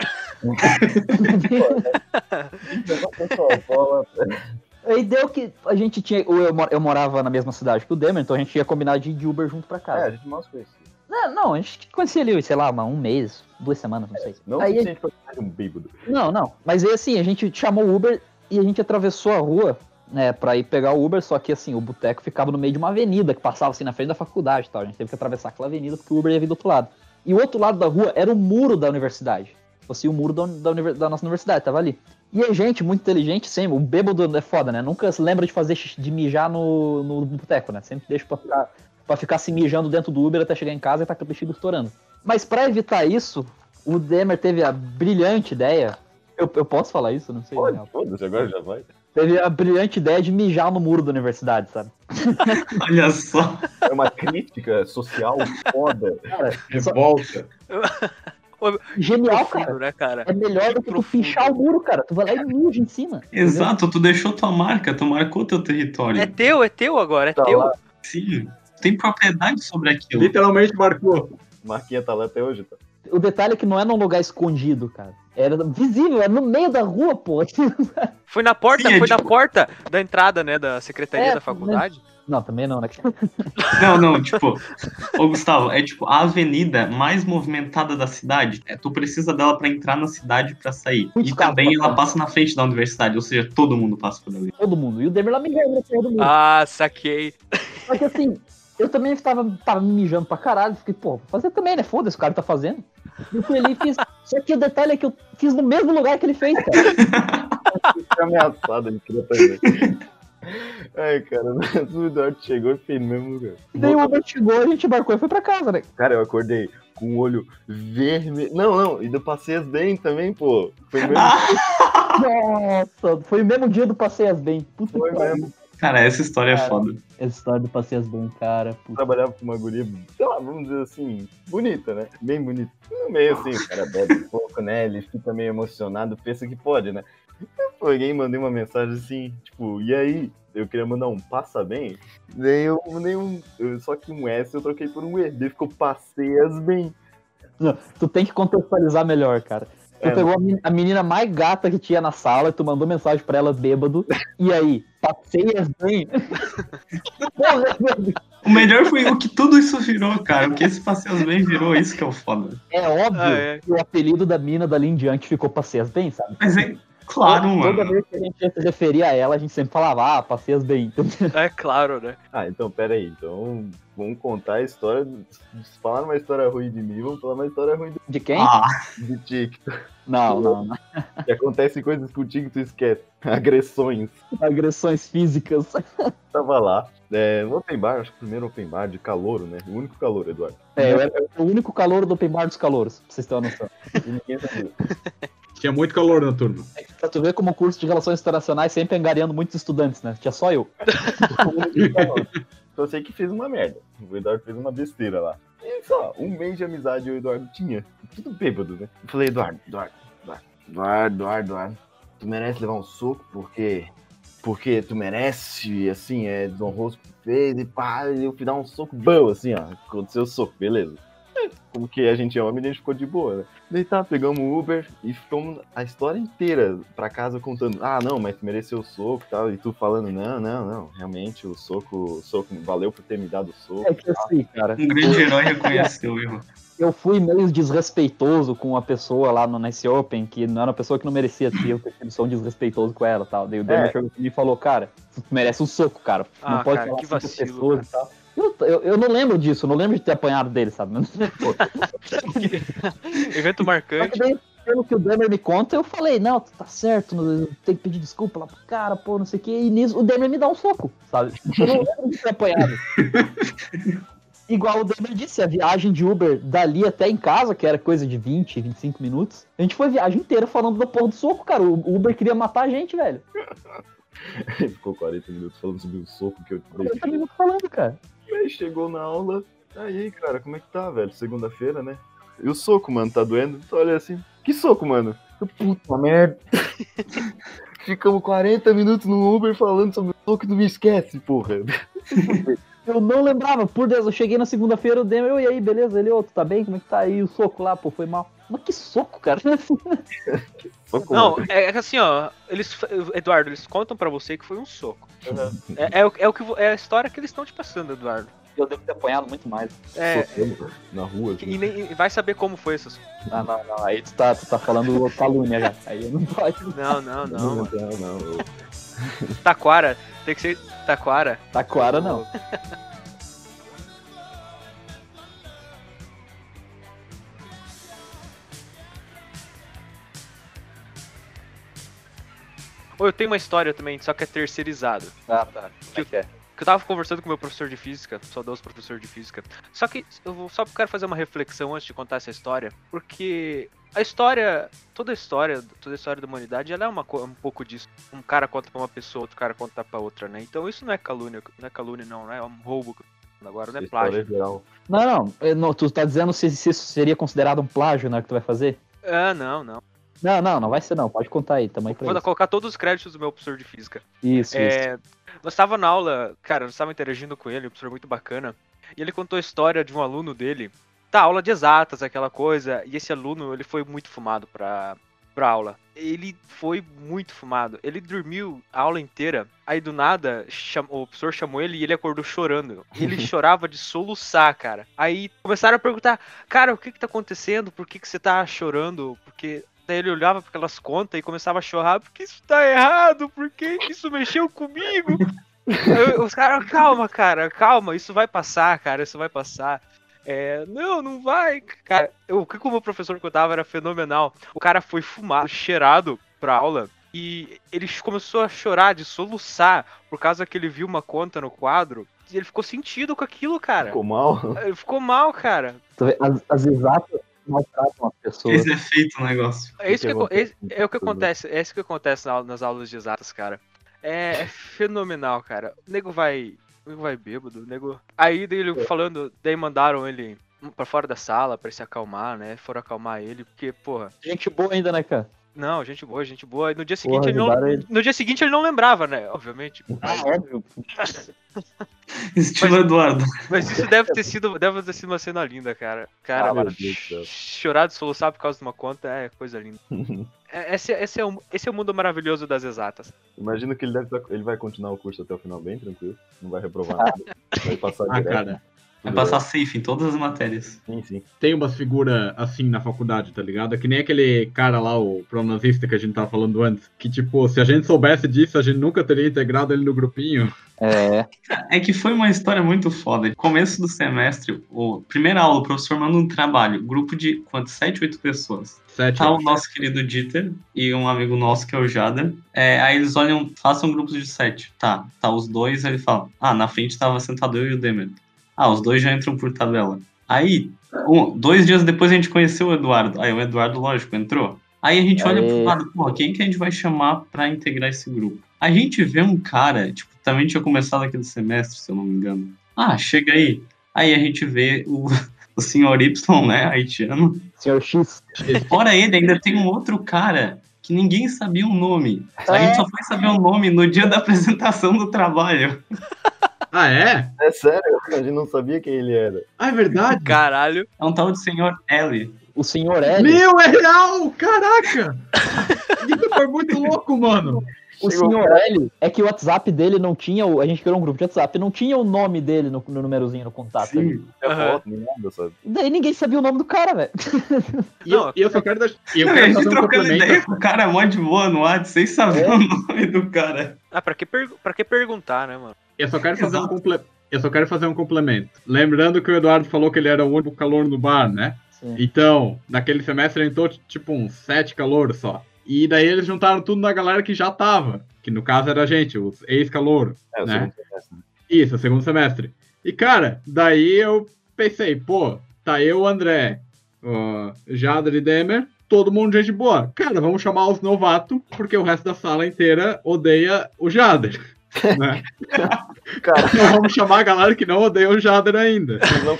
S5: Aí deu que a gente tinha. Eu, eu mo- eu morava na mesma cidade que o Demer, então a gente ia combinar de ir de Uber junto pra
S3: É, a
S5: casa.
S3: gente mal se conhecia.
S5: Não, não, a gente conhecia ali, sei lá, uma- um mês, duas semanas, não sei.
S3: Não
S5: Aí,
S3: suficiente pra ser um bêbado.
S5: não, não. Mas aí assim, a gente chamou o Uber e a gente atravessou a rua, né, pra ir pegar o Uber, só que assim, o boteco ficava no meio de uma avenida que passava assim na frente da faculdade e tal. A gente teve que atravessar aquela avenida porque o Uber ia vir do outro lado. E o outro lado da rua era o muro da universidade. Tipo assim, o muro da, da, da nossa universidade, tava ali. E é gente muito inteligente sempre. O bêbado é foda, né? Nunca se lembra de fazer de mijar no, no boteco, né? Sempre deixa pra ficar, pra ficar se mijando dentro do Uber até chegar em casa e tá com o bexiga estourando. Mas pra evitar isso, o Demer teve a brilhante ideia. Eu, eu posso falar isso? Não sei.
S3: Pode, foda-se, agora já vai.
S5: Teve a brilhante ideia de mijar no muro da universidade, sabe?
S4: Olha só.
S3: É uma crítica social foda.
S5: Cara, só-
S2: Revolta.
S5: genial,
S1: Profundo,
S5: cara.
S1: né, cara?
S5: É melhor do que tu pichar o muro, cara. Tu vai lá e mija em cima.
S4: Exato, tu deixou tua marca, tu marcou teu território.
S1: É teu, é teu agora, é
S3: Tá
S1: teu.
S3: lá.
S4: Sim. Tem propriedade sobre aquilo.
S2: Literalmente marcou.
S3: Marquinha tá lá até hoje, tá?
S5: O detalhe é que não é num lugar escondido, cara. Era visível, era no meio da rua, pô.
S1: Foi na porta,
S4: Sim, é
S1: foi na
S4: tipo-
S1: porta da entrada, né, da secretaria
S5: É,
S1: da faculdade.
S5: Não, também não, né?
S4: Não, não, tipo, ô Gustavo, é tipo a avenida mais movimentada da cidade. É, tu precisa dela pra entrar na cidade pra sair.
S5: Muitos
S4: e também ela passa na frente da universidade, ou seja, todo mundo passa por ali.
S5: Todo mundo. E o Demer lá mijando na porra do muro.
S1: Ah, saquei.
S5: Só que assim, eu também tava, tava me mijando pra caralho. Fiquei, pô, vou fazer também, né? Foda-se, o cara tá fazendo. Eu fui ali e fiz. Só que o detalhe é que eu fiz no mesmo lugar que ele fez, cara.
S3: Fica ameaçado, ele queria fazer. Ai, cara, o Eduardo chegou e fez no mesmo lugar.
S5: Daí o Uber chegou, a gente embarcou e foi pra casa, né?
S3: Cara, eu acordei com o olho vermelho. Não, não, e do Passeias bem também, pô. Foi mesmo.
S5: Nossa, foi o mesmo dia do Passeias Bem. Puta
S3: Foi
S5: que
S3: mesmo.
S4: Cara, essa história é
S5: Cara.
S4: foda.
S5: Essa história do Passeias Bem, cara. Puta.
S3: Trabalhava com uma guria, sei lá, vamos dizer assim, bonita, né? Bem bonita. No meio assim, o cara bebe um pouco, né? Ele fica meio emocionado, pensa que pode, né? Eu peguei e mandei uma mensagem assim, tipo, e aí? Eu queria mandar um passa bem. Daí eu mandei um. eu- só que um S eu troquei por um E. Daí ficou passeias bem.
S5: Não, tu tem que contextualizar melhor, cara. Tu
S3: É.
S5: pegou a men- a menina mais gata que tinha na sala e tu mandou mensagem pra ela bêbado. E aí, passeias bem? Porra, velho.
S4: O melhor foi o que tudo isso virou, cara. O que esse Passeios Bem virou, isso que é o foda.
S5: é óbvio
S1: Ah, é.
S5: que o apelido da mina dali em diante ficou passeias bem, sabe?
S4: Mas é claro,
S5: Toda
S4: mano.
S5: vez que a gente ia se referir a ela, a gente sempre falava, ah, passeias bem.
S1: É claro, né?
S3: Ah, então pera aí. Então vamos contar a história. Se falar uma história ruim de mim, vamos falar uma história ruim
S5: De quem?
S4: Ah,
S3: de ti.
S5: Não, não, não.
S3: Que acontece coisas contigo que tu esquece. Agressões.
S5: Agressões físicas.
S3: Tava lá. É, no open bar, acho que o primeiro open bar de calouro, né? O único calouro, Eduardo.
S5: É, eu era o único calor do Open Bar dos calouros, pra vocês terem uma noção.
S3: E ninguém sabia.
S2: Tinha muito calor na turma.
S5: Pra tu ver como o curso de Relações Internacionais sempre angariando muitos estudantes, né? Tinha só eu.
S3: Só sei que fez uma merda. O Eduardo fez uma besteira lá. E só, um mês de amizade o Eduardo tinha. Tudo bêbado, né? Eu falei, Eduardo, Eduardo, Eduardo, Eduardo, Eduardo, Eduardo, tu merece levar um soco porque. Porque tu merece, assim, é desonroso que tu fez, e pá, eu fui dar um soco bom, assim, ó. Aconteceu o soco, beleza. Como que a gente é homem, a gente ficou de boa, né? Daí tá, pegamos o Uber e ficamos a história inteira pra casa contando. Ah, não, mas tu mereceu o soco e tal. E tu falando, não, não, não. Realmente o soco, o soco valeu por ter me dado o soco.
S5: É que assim, cara,
S4: um grande herói reconheceu o erro.
S5: eu fui meio desrespeitoso com uma pessoa lá no Nice Open, que não era uma pessoa que não merecia ter, eu ter sido só um desrespeitoso com ela e tal. Daí o Demer
S3: É.
S5: chegou e falou, cara, tu merece um soco, cara. Não
S1: Ah,
S5: pode
S1: cara,
S5: falar
S1: que vacilo,
S5: pessoas e tal. Eu, eu, eu não lembro disso, eu não lembro de ter apanhado dele, sabe?
S1: Evento marcante.
S5: daí, pelo que o Demer me conta, eu falei, não, tu tá certo, tem que pedir desculpa lá pro cara, pô, não sei o que. E nisso o Demer me dá um soco, sabe? Eu não lembro de ter apanhado. Igual o Demer disse, a viagem de Uber dali até em casa, que era coisa de 20, 25 minutos, a gente foi a viagem inteira falando da porra do soco, cara. O Uber queria matar a gente, velho.
S3: Ficou 40 minutos falando sobre o soco que eu te dei.
S5: 40 minutos falando, cara.
S3: Aí chegou na aula. Aí, cara, como é que tá, velho? Segunda-feira, né? E o soco, mano, tá doendo? Tu olha assim. Que soco, mano? Puta merda. Ficamos 40 minutos no Uber falando sobre o soco tu me esquece, porra.
S5: Eu não lembrava, por Deus, eu cheguei na segunda-feira, o Demer, e aí, beleza? Ele, ô, tu tá bem? Como é que tá aí? O soco lá, pô, foi mal. Mas que soco, cara?
S3: Soco,
S1: Não,
S3: mano.
S1: é é que assim, ó, eles, Eduardo, eles contam pra você que foi um soco.
S5: Uhum.
S1: É, é, o- é o que é a história que eles estão te passando, Eduardo.
S5: Eu devo ter apanhado muito mais.
S1: É,
S3: Socando na rua.
S1: e, nem, e vai saber como foi isso.
S5: Não, não, não. Aí tu tá, tu tá falando calúnia já. Aí eu não pode.
S1: Não, não, não.
S3: não, não. eu-
S1: Taquara, tem que ser Taquara.
S5: Taquara não.
S1: Ou eu tenho uma história também, só que é terceirizado.
S5: Ah, tá. Como é que é?
S1: Que eu tava conversando com o meu professor de física, saudoso professor de física. Só que eu vou, só quero fazer uma reflexão antes de contar essa história, porque a história, toda a história, toda a história da humanidade, ela é uma, um pouco disso. Um cara conta pra uma pessoa, outro cara conta pra outra, né? Então isso não é calúnia, não é calúnia não, né? É um roubo que eu tô falando agora, não é
S3: História
S1: plágio.
S5: Não, não, não, Tu tá dizendo se, se isso seria considerado um plágio na hora que tu vai fazer?
S1: Ah, não, não.
S5: Não, não, não vai ser não. Pode contar aí, também
S1: Vou
S5: isso.
S1: colocar todos os créditos do meu professor de física.
S5: Isso, isso.
S1: É, nós tava na aula, cara, nós tava interagindo com ele, um professor muito bacana, e ele contou a história de um aluno dele. Tá, aula de exatas, aquela coisa, e esse aluno, ele foi muito fumado pra, pra aula. Ele foi muito fumado. Ele dormiu a aula inteira, aí do nada, cham- o professor chamou ele e ele acordou chorando. Ele chorava de soluçar, cara. Aí começaram a perguntar, cara, o que que tá acontecendo? Por que que você tá chorando? Porque Daí ele olhava para aquelas contas e começava a chorar, porque isso tá errado, por que que isso mexeu comigo? Eu- os caras, calma, cara, calma, isso vai passar, cara, isso vai passar. É, não, não vai. Cara, eu- o que o meu professor contava era fenomenal. O cara foi fumado, cheirado pra aula. E ele começou a chorar, de soluçar, por causa que ele viu uma conta no quadro. E ele ficou sentido com aquilo, cara.
S3: Ficou mal?
S1: Ele ficou mal, cara.
S5: As, as exatas maltratam as pessoas.
S4: Esse é feito o negócio.
S1: É isso que, é, é o que
S3: né?
S1: acontece, é isso que acontece nas aulas de exatas, cara. É, é fenomenal, cara. O nego vai, o nego vai bêbado, o nego. Aí daí ele falando, daí mandaram ele pra fora da sala pra ele se acalmar, né? Foram acalmar ele, porque, porra,
S5: Gente boa ainda, né, cara?
S1: Não, gente boa, gente boa. E no dia seguinte
S5: Porra,
S1: ele não,
S5: ele.
S1: no dia seguinte ele não lembrava, né? Obviamente.
S5: Ah, óbvio.
S4: Estilo Eduardo.
S1: Mas isso deve ter sido, deve ter sido uma cena linda, cara. Cara,
S3: Ah, céu.
S1: chorar de soluçar por causa de uma conta é coisa linda. É, Esse, esse, é o, esse é o mundo maravilhoso das exatas.
S3: Imagino que ele, deve, tá- ele vai continuar o curso até o final bem tranquilo. Não vai reprovar nada. Vai passar
S2: Ah,
S3: direto.
S2: cara,
S4: Vai passar safe em todas as matérias.
S3: Sim, sim.
S2: tem umas figuras assim na faculdade, tá ligado? É que nem aquele cara lá, o pronazista que a gente tava falando antes. Que, tipo, se a gente soubesse disso, a gente nunca teria integrado ele no grupinho.
S5: É,
S4: É que foi uma história muito foda. Começo do semestre, o primeira aula, o professor manda um trabalho, grupo de quantos? Sete, oito pessoas.
S2: Sete.
S4: Tá o nosso querido Dieter e um amigo nosso que é o Jader. É, aí eles olham, façam grupos de sete. Tá, tá os dois, aí ele fala: Ah, na frente tava sentado eu e o Demer. Ah, os dois já entram por tabela. Aí, um- dois dias depois a gente conheceu o Eduardo. Aí o Eduardo, lógico, entrou. Aí a gente olha
S5: Aê.
S4: pro lado, pô, quem que a gente vai chamar pra integrar esse grupo? A gente vê um cara, tipo, também tinha começado aquele semestre, se eu não me engano. Ah, chega aí. Aí a gente vê o, o senhor Y, né, haitiano.
S5: senhor X.
S4: Fora ele, ainda tem um outro cara que ninguém sabia o nome. A gente só foi saber o nome no dia da apresentação do trabalho.
S2: Ah, é?
S3: É sério, a gente não sabia quem ele era.
S2: Ah, é verdade?
S1: Caralho.
S4: É um tal de senhor L.
S5: O senhor L.
S2: Meu, é real! Caraca! Isso foi muito louco, mano.
S5: O
S3: Chegou
S5: senhor L é que o WhatsApp dele não tinha. o- A gente criou um grupo de WhatsApp, não tinha o nome dele no, no númerozinho no contato. ali.
S4: Sim.
S3: Não foto, nem nada, sabe?
S5: Daí ninguém sabia o nome do cara, velho.
S2: E eu, e eu só quero deixar. e eu
S4: a
S2: quero
S4: gente
S2: fazer um
S4: trocando
S2: complemento.
S4: ideia com o cara mó de boa no WhatsApp, sem saber o nome do cara.
S1: Ah, pra que, pergu- pra que perguntar, né, mano?
S2: Eu só quero fazer um
S4: Exato.
S2: comple... Eu só quero fazer um complemento. Lembrando que o Eduardo falou que ele era o único calor no bar, né?
S5: Sim.
S2: Então, naquele semestre entrou tipo uns sete calouros só. E daí eles juntaram tudo na galera que já tava. Que no caso era a gente, os ex-calouro.
S3: É, o
S2: Né?
S3: segundo semestre.
S2: Isso, segundo semestre. E cara, daí eu pensei, pô, tá eu, o André, o Jader e Demer, todo mundo gente boa. Cara, vamos chamar os novatos, porque o resto da sala inteira odeia o Jader. Né?
S3: Cara,
S2: Então vamos chamar a galera que não odeia o Jader ainda.
S3: vocês não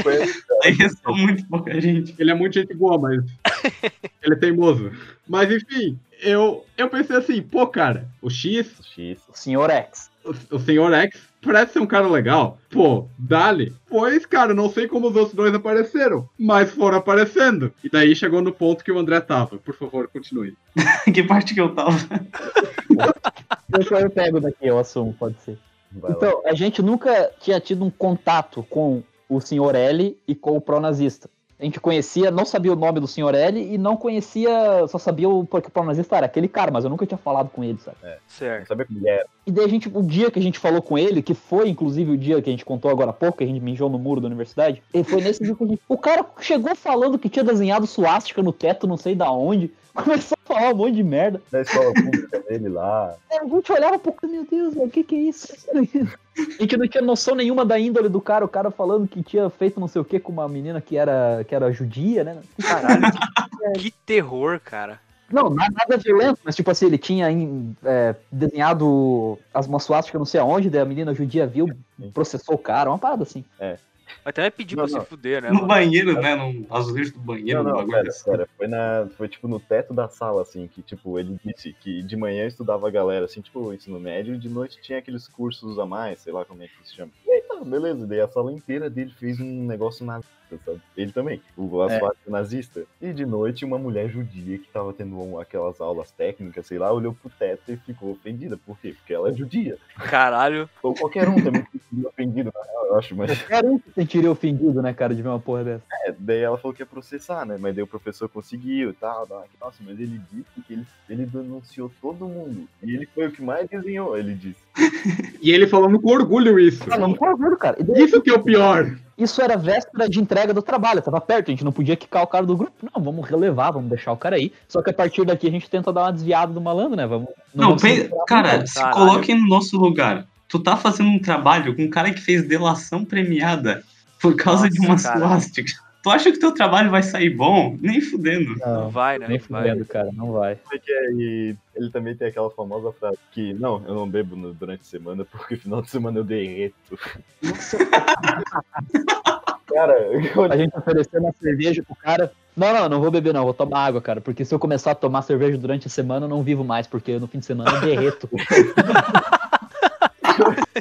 S4: só muito pouca gente.
S2: Ele é muito gente boa, mas ele é teimoso. Mas enfim, eu, eu pensei assim, pô, cara, o X,
S3: X.
S5: O senhor X.
S2: o, o senhor X, parece ser um cara legal. Pô, dali. Pois, cara, não sei como os outros dois apareceram, mas foram aparecendo. E daí chegou no ponto que o André tava. Por favor, continue.
S4: que parte que eu tava?
S5: Deixa eu pego daqui, eu assumo, pode ser.
S3: Vai lá.
S5: Então, a gente nunca tinha tido um contato com o senhor L e com o pronazista. A gente conhecia, não sabia o nome do senhor L e não conhecia, só sabia o porque o pronazista era aquele cara, mas eu nunca tinha falado com ele, sabe?
S3: Não
S1: Certo.
S3: sabia como ele era.
S5: E daí a gente, o dia que a gente falou com ele, que foi inclusive o dia que a gente contou agora há pouco, que a gente mijou no muro da universidade, e foi nesse dia que a gente. O cara chegou falando que tinha desenhado suástica no teto, não sei da onde. Começou falar um monte de merda.
S3: Da escola pública dele lá.
S5: É, A gente olhava pro cara, meu Deus, o que que é isso? A gente não tinha noção nenhuma da índole do cara, o cara falando que tinha feito não sei o que com uma menina que era, que era judia, né?
S1: Caralho, que, que terror, cara.
S5: Não, na- nada violento, mas tipo assim, ele tinha é, desenhado as uma suástica não sei aonde, daí a menina judia viu, processou o cara, uma parada assim.
S1: Mas também pediu
S3: Não,
S1: pra
S3: não.
S1: se fuder, né?
S4: No
S1: mano?
S4: banheiro, né? No azulejo do banheiro,
S3: Não,
S4: um
S3: não,
S4: bagulho
S3: pera,
S4: assim.
S3: pera. Foi, na, foi tipo no teto da sala, assim, que tipo, ele disse que de manhã estudava a galera, assim, tipo, ensino médio, e de noite tinha aqueles cursos a mais, sei lá como é que se chama. E aí tá, beleza, daí a sala inteira dele fez um negócio nazista, sabe? Ele também, o
S5: É.
S3: asfalto nazista. E de noite uma mulher judia que tava tendo um- aquelas aulas técnicas, sei lá, olhou pro teto e ficou ofendida. Por quê? Porque ela é judia.
S1: Caralho.
S3: Ou qualquer um também ficaria ofendido, na real, eu acho, mas.
S5: Qualquer um se sentiria ofendido, né, cara, de ver uma porra dessa.
S3: É, daí ela falou que ia processar, né? Mas daí o professor conseguiu e tal. tal. Nossa, mas ele disse que ele, ele denunciou todo mundo. E ele foi o que mais desenhou, ele disse.
S2: E ele falando com orgulho isso.
S5: Falando com orgulho, cara.
S2: Isso que é o pior.
S5: Isso era véspera de entrega do trabalho, tava perto, a gente não podia quicar o cara do grupo. Não, vamos relevar, vamos deixar o cara aí. Só que a partir daqui a gente tenta dar uma desviada do malandro, né? Vamos.
S4: Não,
S5: segurar
S4: cara,
S5: muito.
S4: se
S1: Caralho.
S4: coloque no nosso lugar. Tu tá fazendo um trabalho com um cara que fez delação premiada por causa de uma
S1: Nossa, cara.
S4: suástica. Tu acha que teu trabalho vai sair bom? Nem fudendo.
S1: Não
S5: Não,
S1: vai, né?
S5: nem
S1: Não vai.
S5: fudendo, cara, não vai.
S3: Porque aí ele também tem aquela famosa frase que, não, eu não bebo no- durante a semana porque final de semana eu derreto. Cara, eu
S5: A gente ofereceu uma cerveja pro cara. Não, não, não vou beber, não, vou tomar água, cara. Porque se eu começar a tomar cerveja durante a semana, eu não vivo mais, porque no fim de semana eu derreto.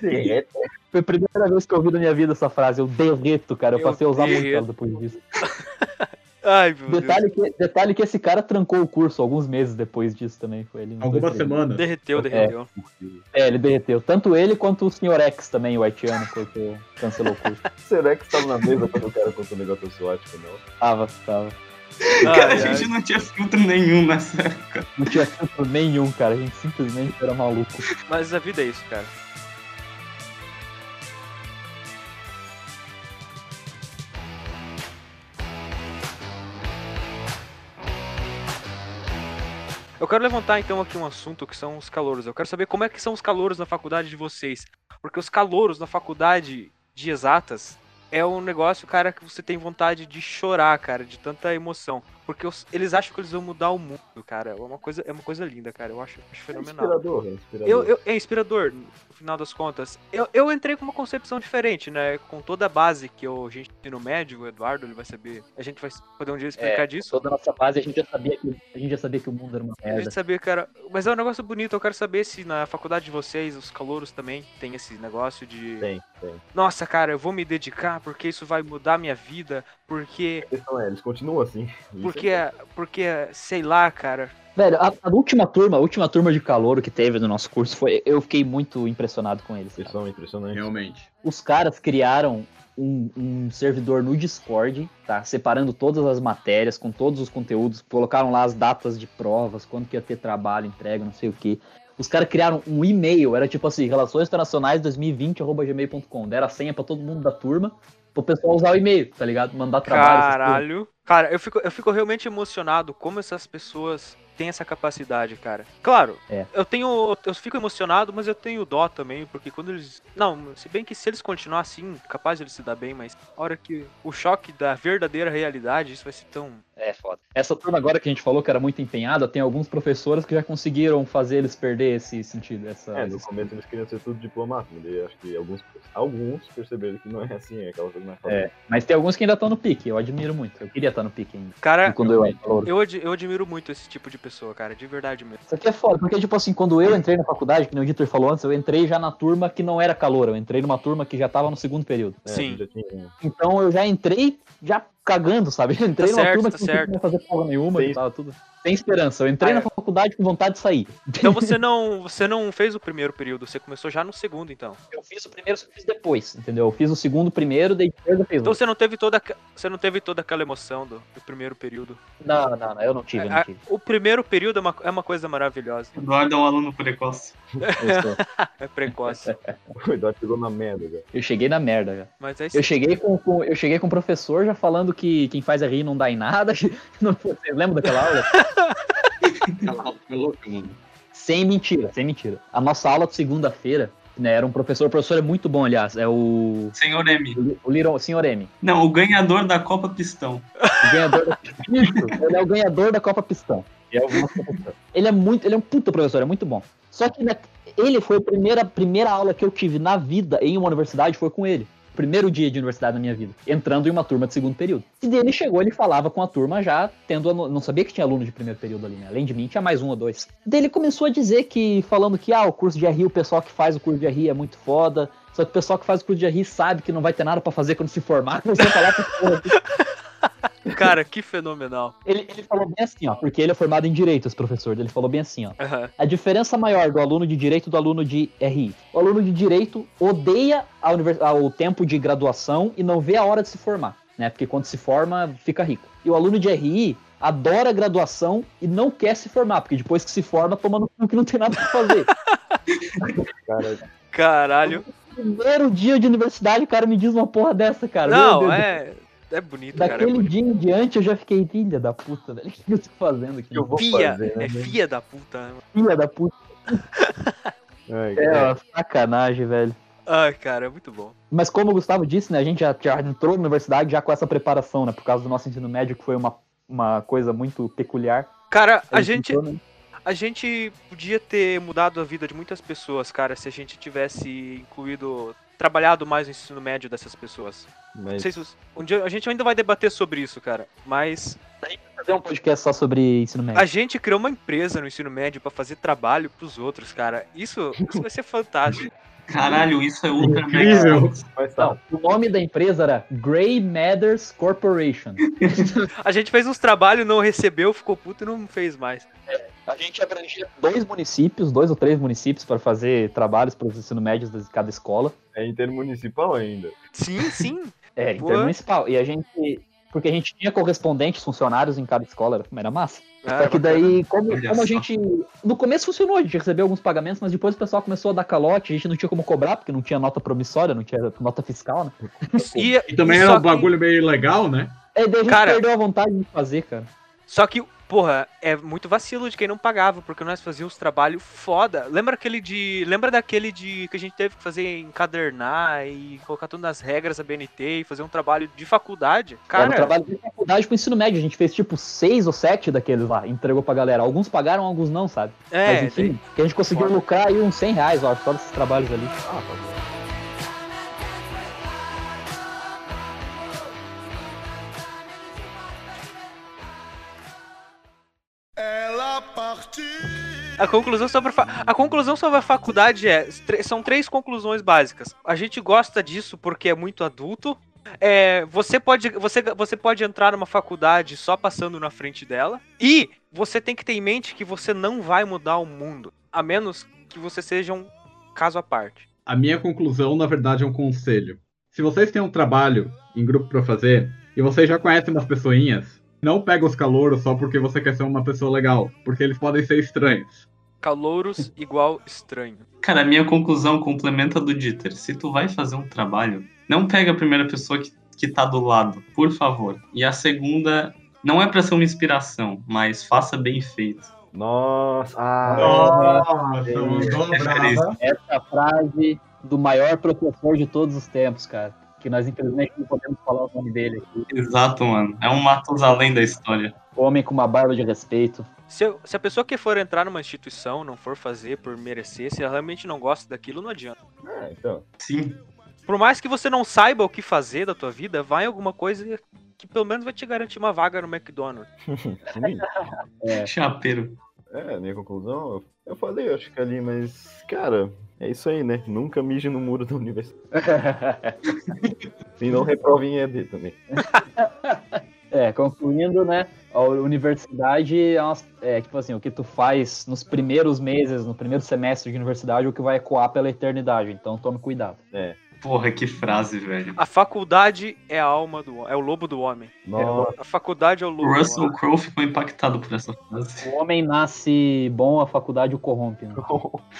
S3: derreto.
S5: Foi a primeira vez que eu ouvi na minha vida essa frase, eu derreto, cara. Eu
S1: Eu
S5: passei a usar muito
S1: derreto.
S5: ela depois disso.
S1: Ai, meu
S5: Detalhe que, detalhe que esse cara trancou o curso alguns meses depois disso também. Foi ele.
S1: Deus.
S2: semanas.
S1: Derreteu, derreteu.
S5: É, ele derreteu. Tanto ele quanto o Sr. X também, o haitiano, porque cancelou o curso.
S3: Será que estava na mesa quando o cara contou o negócio do SWAT, não?
S5: Tava, tava.
S4: cara, a
S1: Ai,
S4: gente
S1: ai.
S4: não tinha filtro nenhum nessa época.
S5: Não tinha filtro nenhum, cara. A gente simplesmente era maluco.
S1: Mas a vida é isso, cara. Eu quero levantar então aqui um assunto que são os calouros. Eu quero saber como é que são os calouros na faculdade de vocês. Porque os calouros na faculdade de exatas é um negócio, cara, que você tem vontade de chorar, cara, de tanta emoção. Porque os- eles acham que eles vão mudar o mundo, cara. É uma coisa, é uma coisa linda, cara. Eu acho, acho
S3: É
S1: fenomenal.
S3: inspirador, é inspirador.
S1: Eu, eu- é inspirador, no final das contas. Eu, eu entrei com uma concepção diferente, né? Com toda a base que eu, a gente tem no médio, o Eduardo ele vai saber. A gente vai poder um dia explicar disso.
S5: Toda a nossa base a gente já sabia que, a gente já sabia que o mundo era uma
S1: A
S5: merda.
S1: gente sabia, cara. Mas é um negócio bonito. Eu quero saber se na faculdade de vocês, os calouros também, tem esse negócio de.
S3: Tem, tem.
S1: Nossa, cara, eu vou me dedicar porque isso vai mudar minha vida. Porque.
S3: A questão é, eles continuam assim. Isso
S1: Porque. Porque, sei lá, cara.
S5: Velho, a, a última turma, a última turma de calor que teve no nosso curso foi. Eu fiquei muito impressionado com eles.
S3: Eles são impressionantes.
S2: Realmente.
S5: Os caras criaram um, um servidor no Discord, tá? Separando todas as matérias, com todos os conteúdos, colocaram lá as datas de provas, quando que ia ter trabalho, entrega, não sei o que. Os caras criaram um e-mail, era tipo assim, relações internacionais 2020.gmail.com. Deram a senha pra todo mundo da turma, pro pessoal usar o e-mail, tá ligado? Mandar trabalho.
S1: Caralho. Cara, eu fico, eu fico realmente emocionado como essas pessoas têm essa capacidade, cara. Claro,
S5: É.
S1: eu tenho. Eu fico emocionado, mas eu tenho dó também, porque quando eles. Não, se bem que se eles continuar assim, capaz de eles se dar bem, mas a hora que o choque da verdadeira realidade, isso vai ser tão.
S5: É foda. Essa turma agora que a gente falou que era muito empenhada, tem alguns professores que já conseguiram fazer eles perder esse sentido. Essa,
S3: É, no
S5: esse-
S3: começo eles queriam ser tudo diplomata, mas acho que alguns, alguns perceberam que não é assim, é aquela coisa mais fácil.
S5: É, mas tem alguns que ainda estão no pique, eu admiro muito. Eu queria estar no pique ainda.
S1: Cara,
S5: quando eu
S1: eu, ad- eu admiro muito esse tipo de pessoa, cara, de verdade mesmo.
S5: Isso aqui é foda, porque, tipo assim, quando eu entrei na faculdade, que nem o Dieter falou antes, eu entrei já na turma que não era calor, eu entrei numa turma que já tava no segundo período.
S3: É,
S1: Sim.
S3: Tinha,
S5: Então eu já entrei já cagando, sabe? Eu entrei
S1: Tá
S5: numa
S1: certo,
S5: turma
S1: tá
S5: que não
S1: certo.
S5: fazer porra nenhuma,
S3: Sim.
S5: que tava tudo. Sem esperança. Eu entrei
S1: Ah,
S5: na
S1: é.
S5: faculdade com vontade de sair.
S1: Então você não, você não fez o primeiro período, você começou já no segundo, então.
S5: Eu fiz o primeiro, só fiz depois, entendeu? Eu fiz o segundo primeiro, daí depois eu fiz
S1: Então
S5: o...
S1: você não teve toda, você não teve toda aquela emoção do, do primeiro período.
S5: Não, não, não, eu não tive, eu
S1: A-
S5: não tive.
S1: o primeiro período é uma, é uma coisa maravilhosa.
S4: Eduardo é um aluno precoce.
S5: Eu,
S1: É precoce.
S3: O Eduardo chegou na merda, já.
S5: eu cheguei na merda, já.
S1: Mas é isso.
S5: Eu cheguei com, com- eu cheguei com o professor já falando que quem faz é rir não dá em nada. Não, vocês lembram daquela aula?
S2: Aquela aula foi louca, mano.
S5: Sem mentira, sem mentira. A nossa aula de segunda-feira, né, era um professor, o professor é muito bom, aliás, é o,
S4: Senhor M.
S5: o Little, senhor M.
S4: Não, o ganhador da Copa Pistão.
S5: O ganhador da... Ele é o ganhador da Copa Pistão. E é o nosso professor. Ele é muito, ele é um puta professor, é muito bom. Só que né, ele foi a primeira, primeira aula que eu tive na vida em uma universidade foi com ele. Primeiro dia de universidade na minha vida, entrando em uma turma de segundo período. E ele chegou, ele falava com a turma já, tendo. Não sabia que tinha aluno de primeiro período ali, né? Além de mim, tinha mais um ou dois. Daí ele começou a dizer que, falando que, ah, o curso de RI, o pessoal que faz o curso de RI é muito foda. Só que o pessoal que faz o curso de RI sabe que não vai ter nada pra fazer quando se formar. Começou a falar com porra.
S1: Cara, que fenomenal.
S5: Ele, ele falou bem assim, ó, porque ele é formado em direito, esse professor. Ele falou bem assim, ó.
S1: Aham.
S5: A diferença maior do aluno de direito do aluno de RI. O aluno de direito odeia a univers- o tempo de graduação e não vê a hora de se formar, né? Porque quando se forma, fica rico. E o aluno de RI adora a graduação e não quer se formar, porque depois que se forma, toma no cu que não tem nada pra fazer.
S3: Cara,
S1: Caralho.
S5: Primeiro dia de universidade, o cara me diz uma porra dessa, cara. Meu
S1: Não,
S5: Deus,
S1: é. É bonito, cara. É
S5: Daquele
S1: bonito.
S5: dia em diante eu já fiquei filha da puta, velho. O que eu tô fazendo aqui?
S3: Eu vou
S1: Fia,
S3: fazer, né?
S1: é fia da puta. né?
S5: Filha da puta.
S3: Ai,
S5: É,
S3: cara.
S5: uma sacanagem, velho.
S1: Ai, cara, é muito bom.
S5: Mas como o Gustavo disse, né, a gente já, já entrou na universidade já com essa preparação, né, por causa do nosso ensino médio, que foi uma, uma coisa muito peculiar.
S1: Cara, a
S5: Ele
S1: gente,
S5: entrou, né?
S1: a gente podia ter mudado a vida de muitas pessoas, cara, se a gente tivesse incluído, trabalhado mais no ensino médio dessas pessoas. Não
S3: Mas,
S1: sei se os- um dia a gente ainda vai debater sobre isso, cara. Mas
S5: fazer um podcast só sobre ensino médio.
S1: a gente criou uma empresa no ensino médio pra fazer trabalho pros outros, cara. Isso, isso vai ser fantástico.
S4: Caralho, isso é ultra
S2: Incrível.
S5: Não, o nome da empresa era Grey Matters Corporation.
S1: A gente fez uns trabalhos, não recebeu, ficou puto e não fez mais.
S5: A gente abrangia dois municípios, dois ou três municípios, para fazer trabalhos para os ensino médios de cada escola.
S3: É intermunicipal ainda.
S1: Sim, sim.
S5: É, intermunicipal. E a gente. Porque a gente tinha correspondentes, funcionários em cada escola, era, era massa.
S1: Ah,
S5: Só que daí, como, como a gente. No começo funcionou, a gente recebeu alguns pagamentos, mas depois o pessoal começou a dar calote, a gente não tinha como cobrar, porque não tinha nota promissória, não tinha nota fiscal, né?
S1: E,
S2: E também era um
S1: que-
S2: bagulho meio legal, né?
S5: Aí daí a gente
S1: Cara-
S5: perdeu a vontade de fazer, cara.
S1: Só que, porra, é muito vacilo de quem não pagava, porque nós fazíamos trabalho foda. Lembra aquele de. Lembra daquele de que a gente teve que fazer encadernar e colocar tudo nas regras da BNT e fazer um trabalho de faculdade?
S5: Era um
S1: Cara,
S5: trabalho de faculdade pro ensino médio, a gente fez tipo seis ou sete daqueles lá, entregou pra galera. Alguns pagaram, alguns não, sabe?
S1: é.
S5: mas enfim, que a gente conseguiu
S1: Foda.
S5: lucrar aí uns 100 reais, eu acho, só desses trabalhos ali.
S3: Ah, tá bom.
S1: A conclusão sobre a, a conclusão sobre a faculdade é são três conclusões básicas. A gente gosta disso porque é muito adulto. É, você pode você, você pode entrar numa faculdade só passando na frente dela e você tem que ter em mente que você não vai mudar o mundo, a menos que você seja um caso à parte.
S2: A minha conclusão, na verdade, é um conselho. Se vocês têm um trabalho em grupo pra fazer e vocês já conhecem umas pessoinhas, não pega os calouros só porque você quer ser uma pessoa legal, porque eles podem ser estranhos.
S1: Calouros igual estranho.
S4: Cara, a minha conclusão complementa do Dieter. Se tu vai fazer um trabalho, não pega a primeira pessoa que, que tá do lado, por favor. E a segunda, não é pra ser uma inspiração, mas faça bem feito.
S3: Nossa, ah,
S2: Nossa,
S3: é.
S5: Essa frase do maior professor de todos os tempos, cara. Que nós infelizmente não podemos falar o nome dele aqui.
S4: Exato, mano. É um Matusalém da história.
S5: Homem com uma barba de respeito.
S1: Se, eu- se a pessoa que for entrar numa instituição não for fazer por merecer, se ela realmente não gosta daquilo, não adianta.
S3: é, então.
S4: Sim.
S1: Por mais que você não saiba o que fazer da tua vida, vai em alguma coisa que pelo menos vai te garantir uma vaga no McDonald's.
S3: Sim.
S4: Chapeiro.
S3: É, minha conclusão, eu- eu falei, eu acho que ali, mas, cara, é isso aí, né? Nunca mije no muro da universidade. E não reprove em ED também.
S5: É, concluindo, né? A universidade é, uma- é, tipo assim, o que tu faz nos primeiros meses, no primeiro semestre de universidade, é o que vai ecoar pela eternidade. Então tome cuidado.
S4: Porra, que frase, velho.
S1: A faculdade é a alma do é o lobo do homem.
S3: Nossa,
S1: A faculdade é o lobo
S4: O
S1: do
S4: Russell. Crowe ficou impactado por essa frase.
S5: O homem nasce bom, a faculdade o corrompe. Né?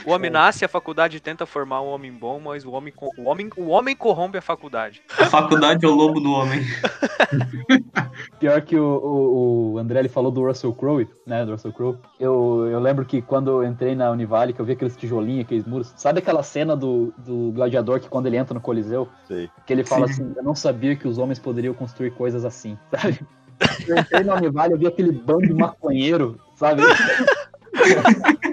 S1: O homem nasce, a faculdade tenta formar um homem bom, mas o homem, o homem, o homem corrompe a faculdade.
S4: A faculdade é o lobo do homem.
S5: Pior que o, o, o André ele falou do Russell Crowe, né? Do Russell Crowe. Eu, eu lembro que quando eu entrei na Univale, que eu vi aqueles tijolinhos, aqueles muros. Sabe aquela cena do, do gladiador que quando ele entra no Coliseu,
S3: sei.
S5: que ele fala
S4: Sim.
S5: assim, eu não sabia que os homens poderiam construir coisas assim, sabe? Eu entrei na Univale, eu vi aquele bando de maconheiro, sabe?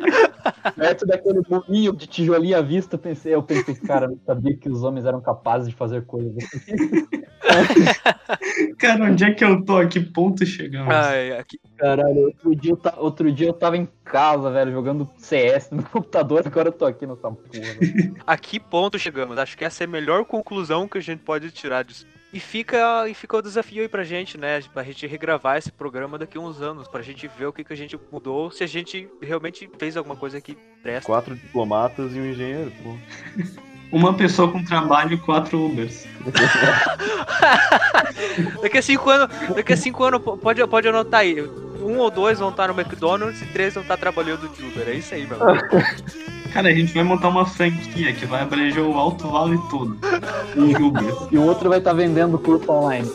S5: Perto daquele murinho de tijolinho à vista, eu pensei, eu pensei, cara, eu não sabia que os homens eram capazes de fazer coisas assim.
S4: Cara, onde é que eu tô? A que ponto chegamos?
S1: Ai, aqui,
S5: Caralho, outro dia, eu ta- outro dia eu tava em casa, velho, jogando CS no computador, agora eu tô aqui nessa porra. velho.
S1: a que ponto chegamos? Acho que essa é a melhor conclusão que a gente pode tirar disso. E fica, e fica o desafio aí pra gente, né? Pra gente regravar esse programa daqui a uns anos, pra gente ver o que, que a gente mudou, se a gente realmente fez alguma coisa que presta.
S3: Quatro diplomatas e um engenheiro, pô.
S4: Uma pessoa com trabalho e quatro Ubers.
S1: Daqui a cinco anos, daqui a cinco anos po- pode, pode anotar aí. Um ou dois vão estar no McDonald's e três vão estar trabalhando de Uber. É isso aí, meu.
S4: Cara, a gente vai montar uma franquia que vai abranger o Alto Vale todo. Um Uber.
S5: E o outro vai estar vendendo curso online.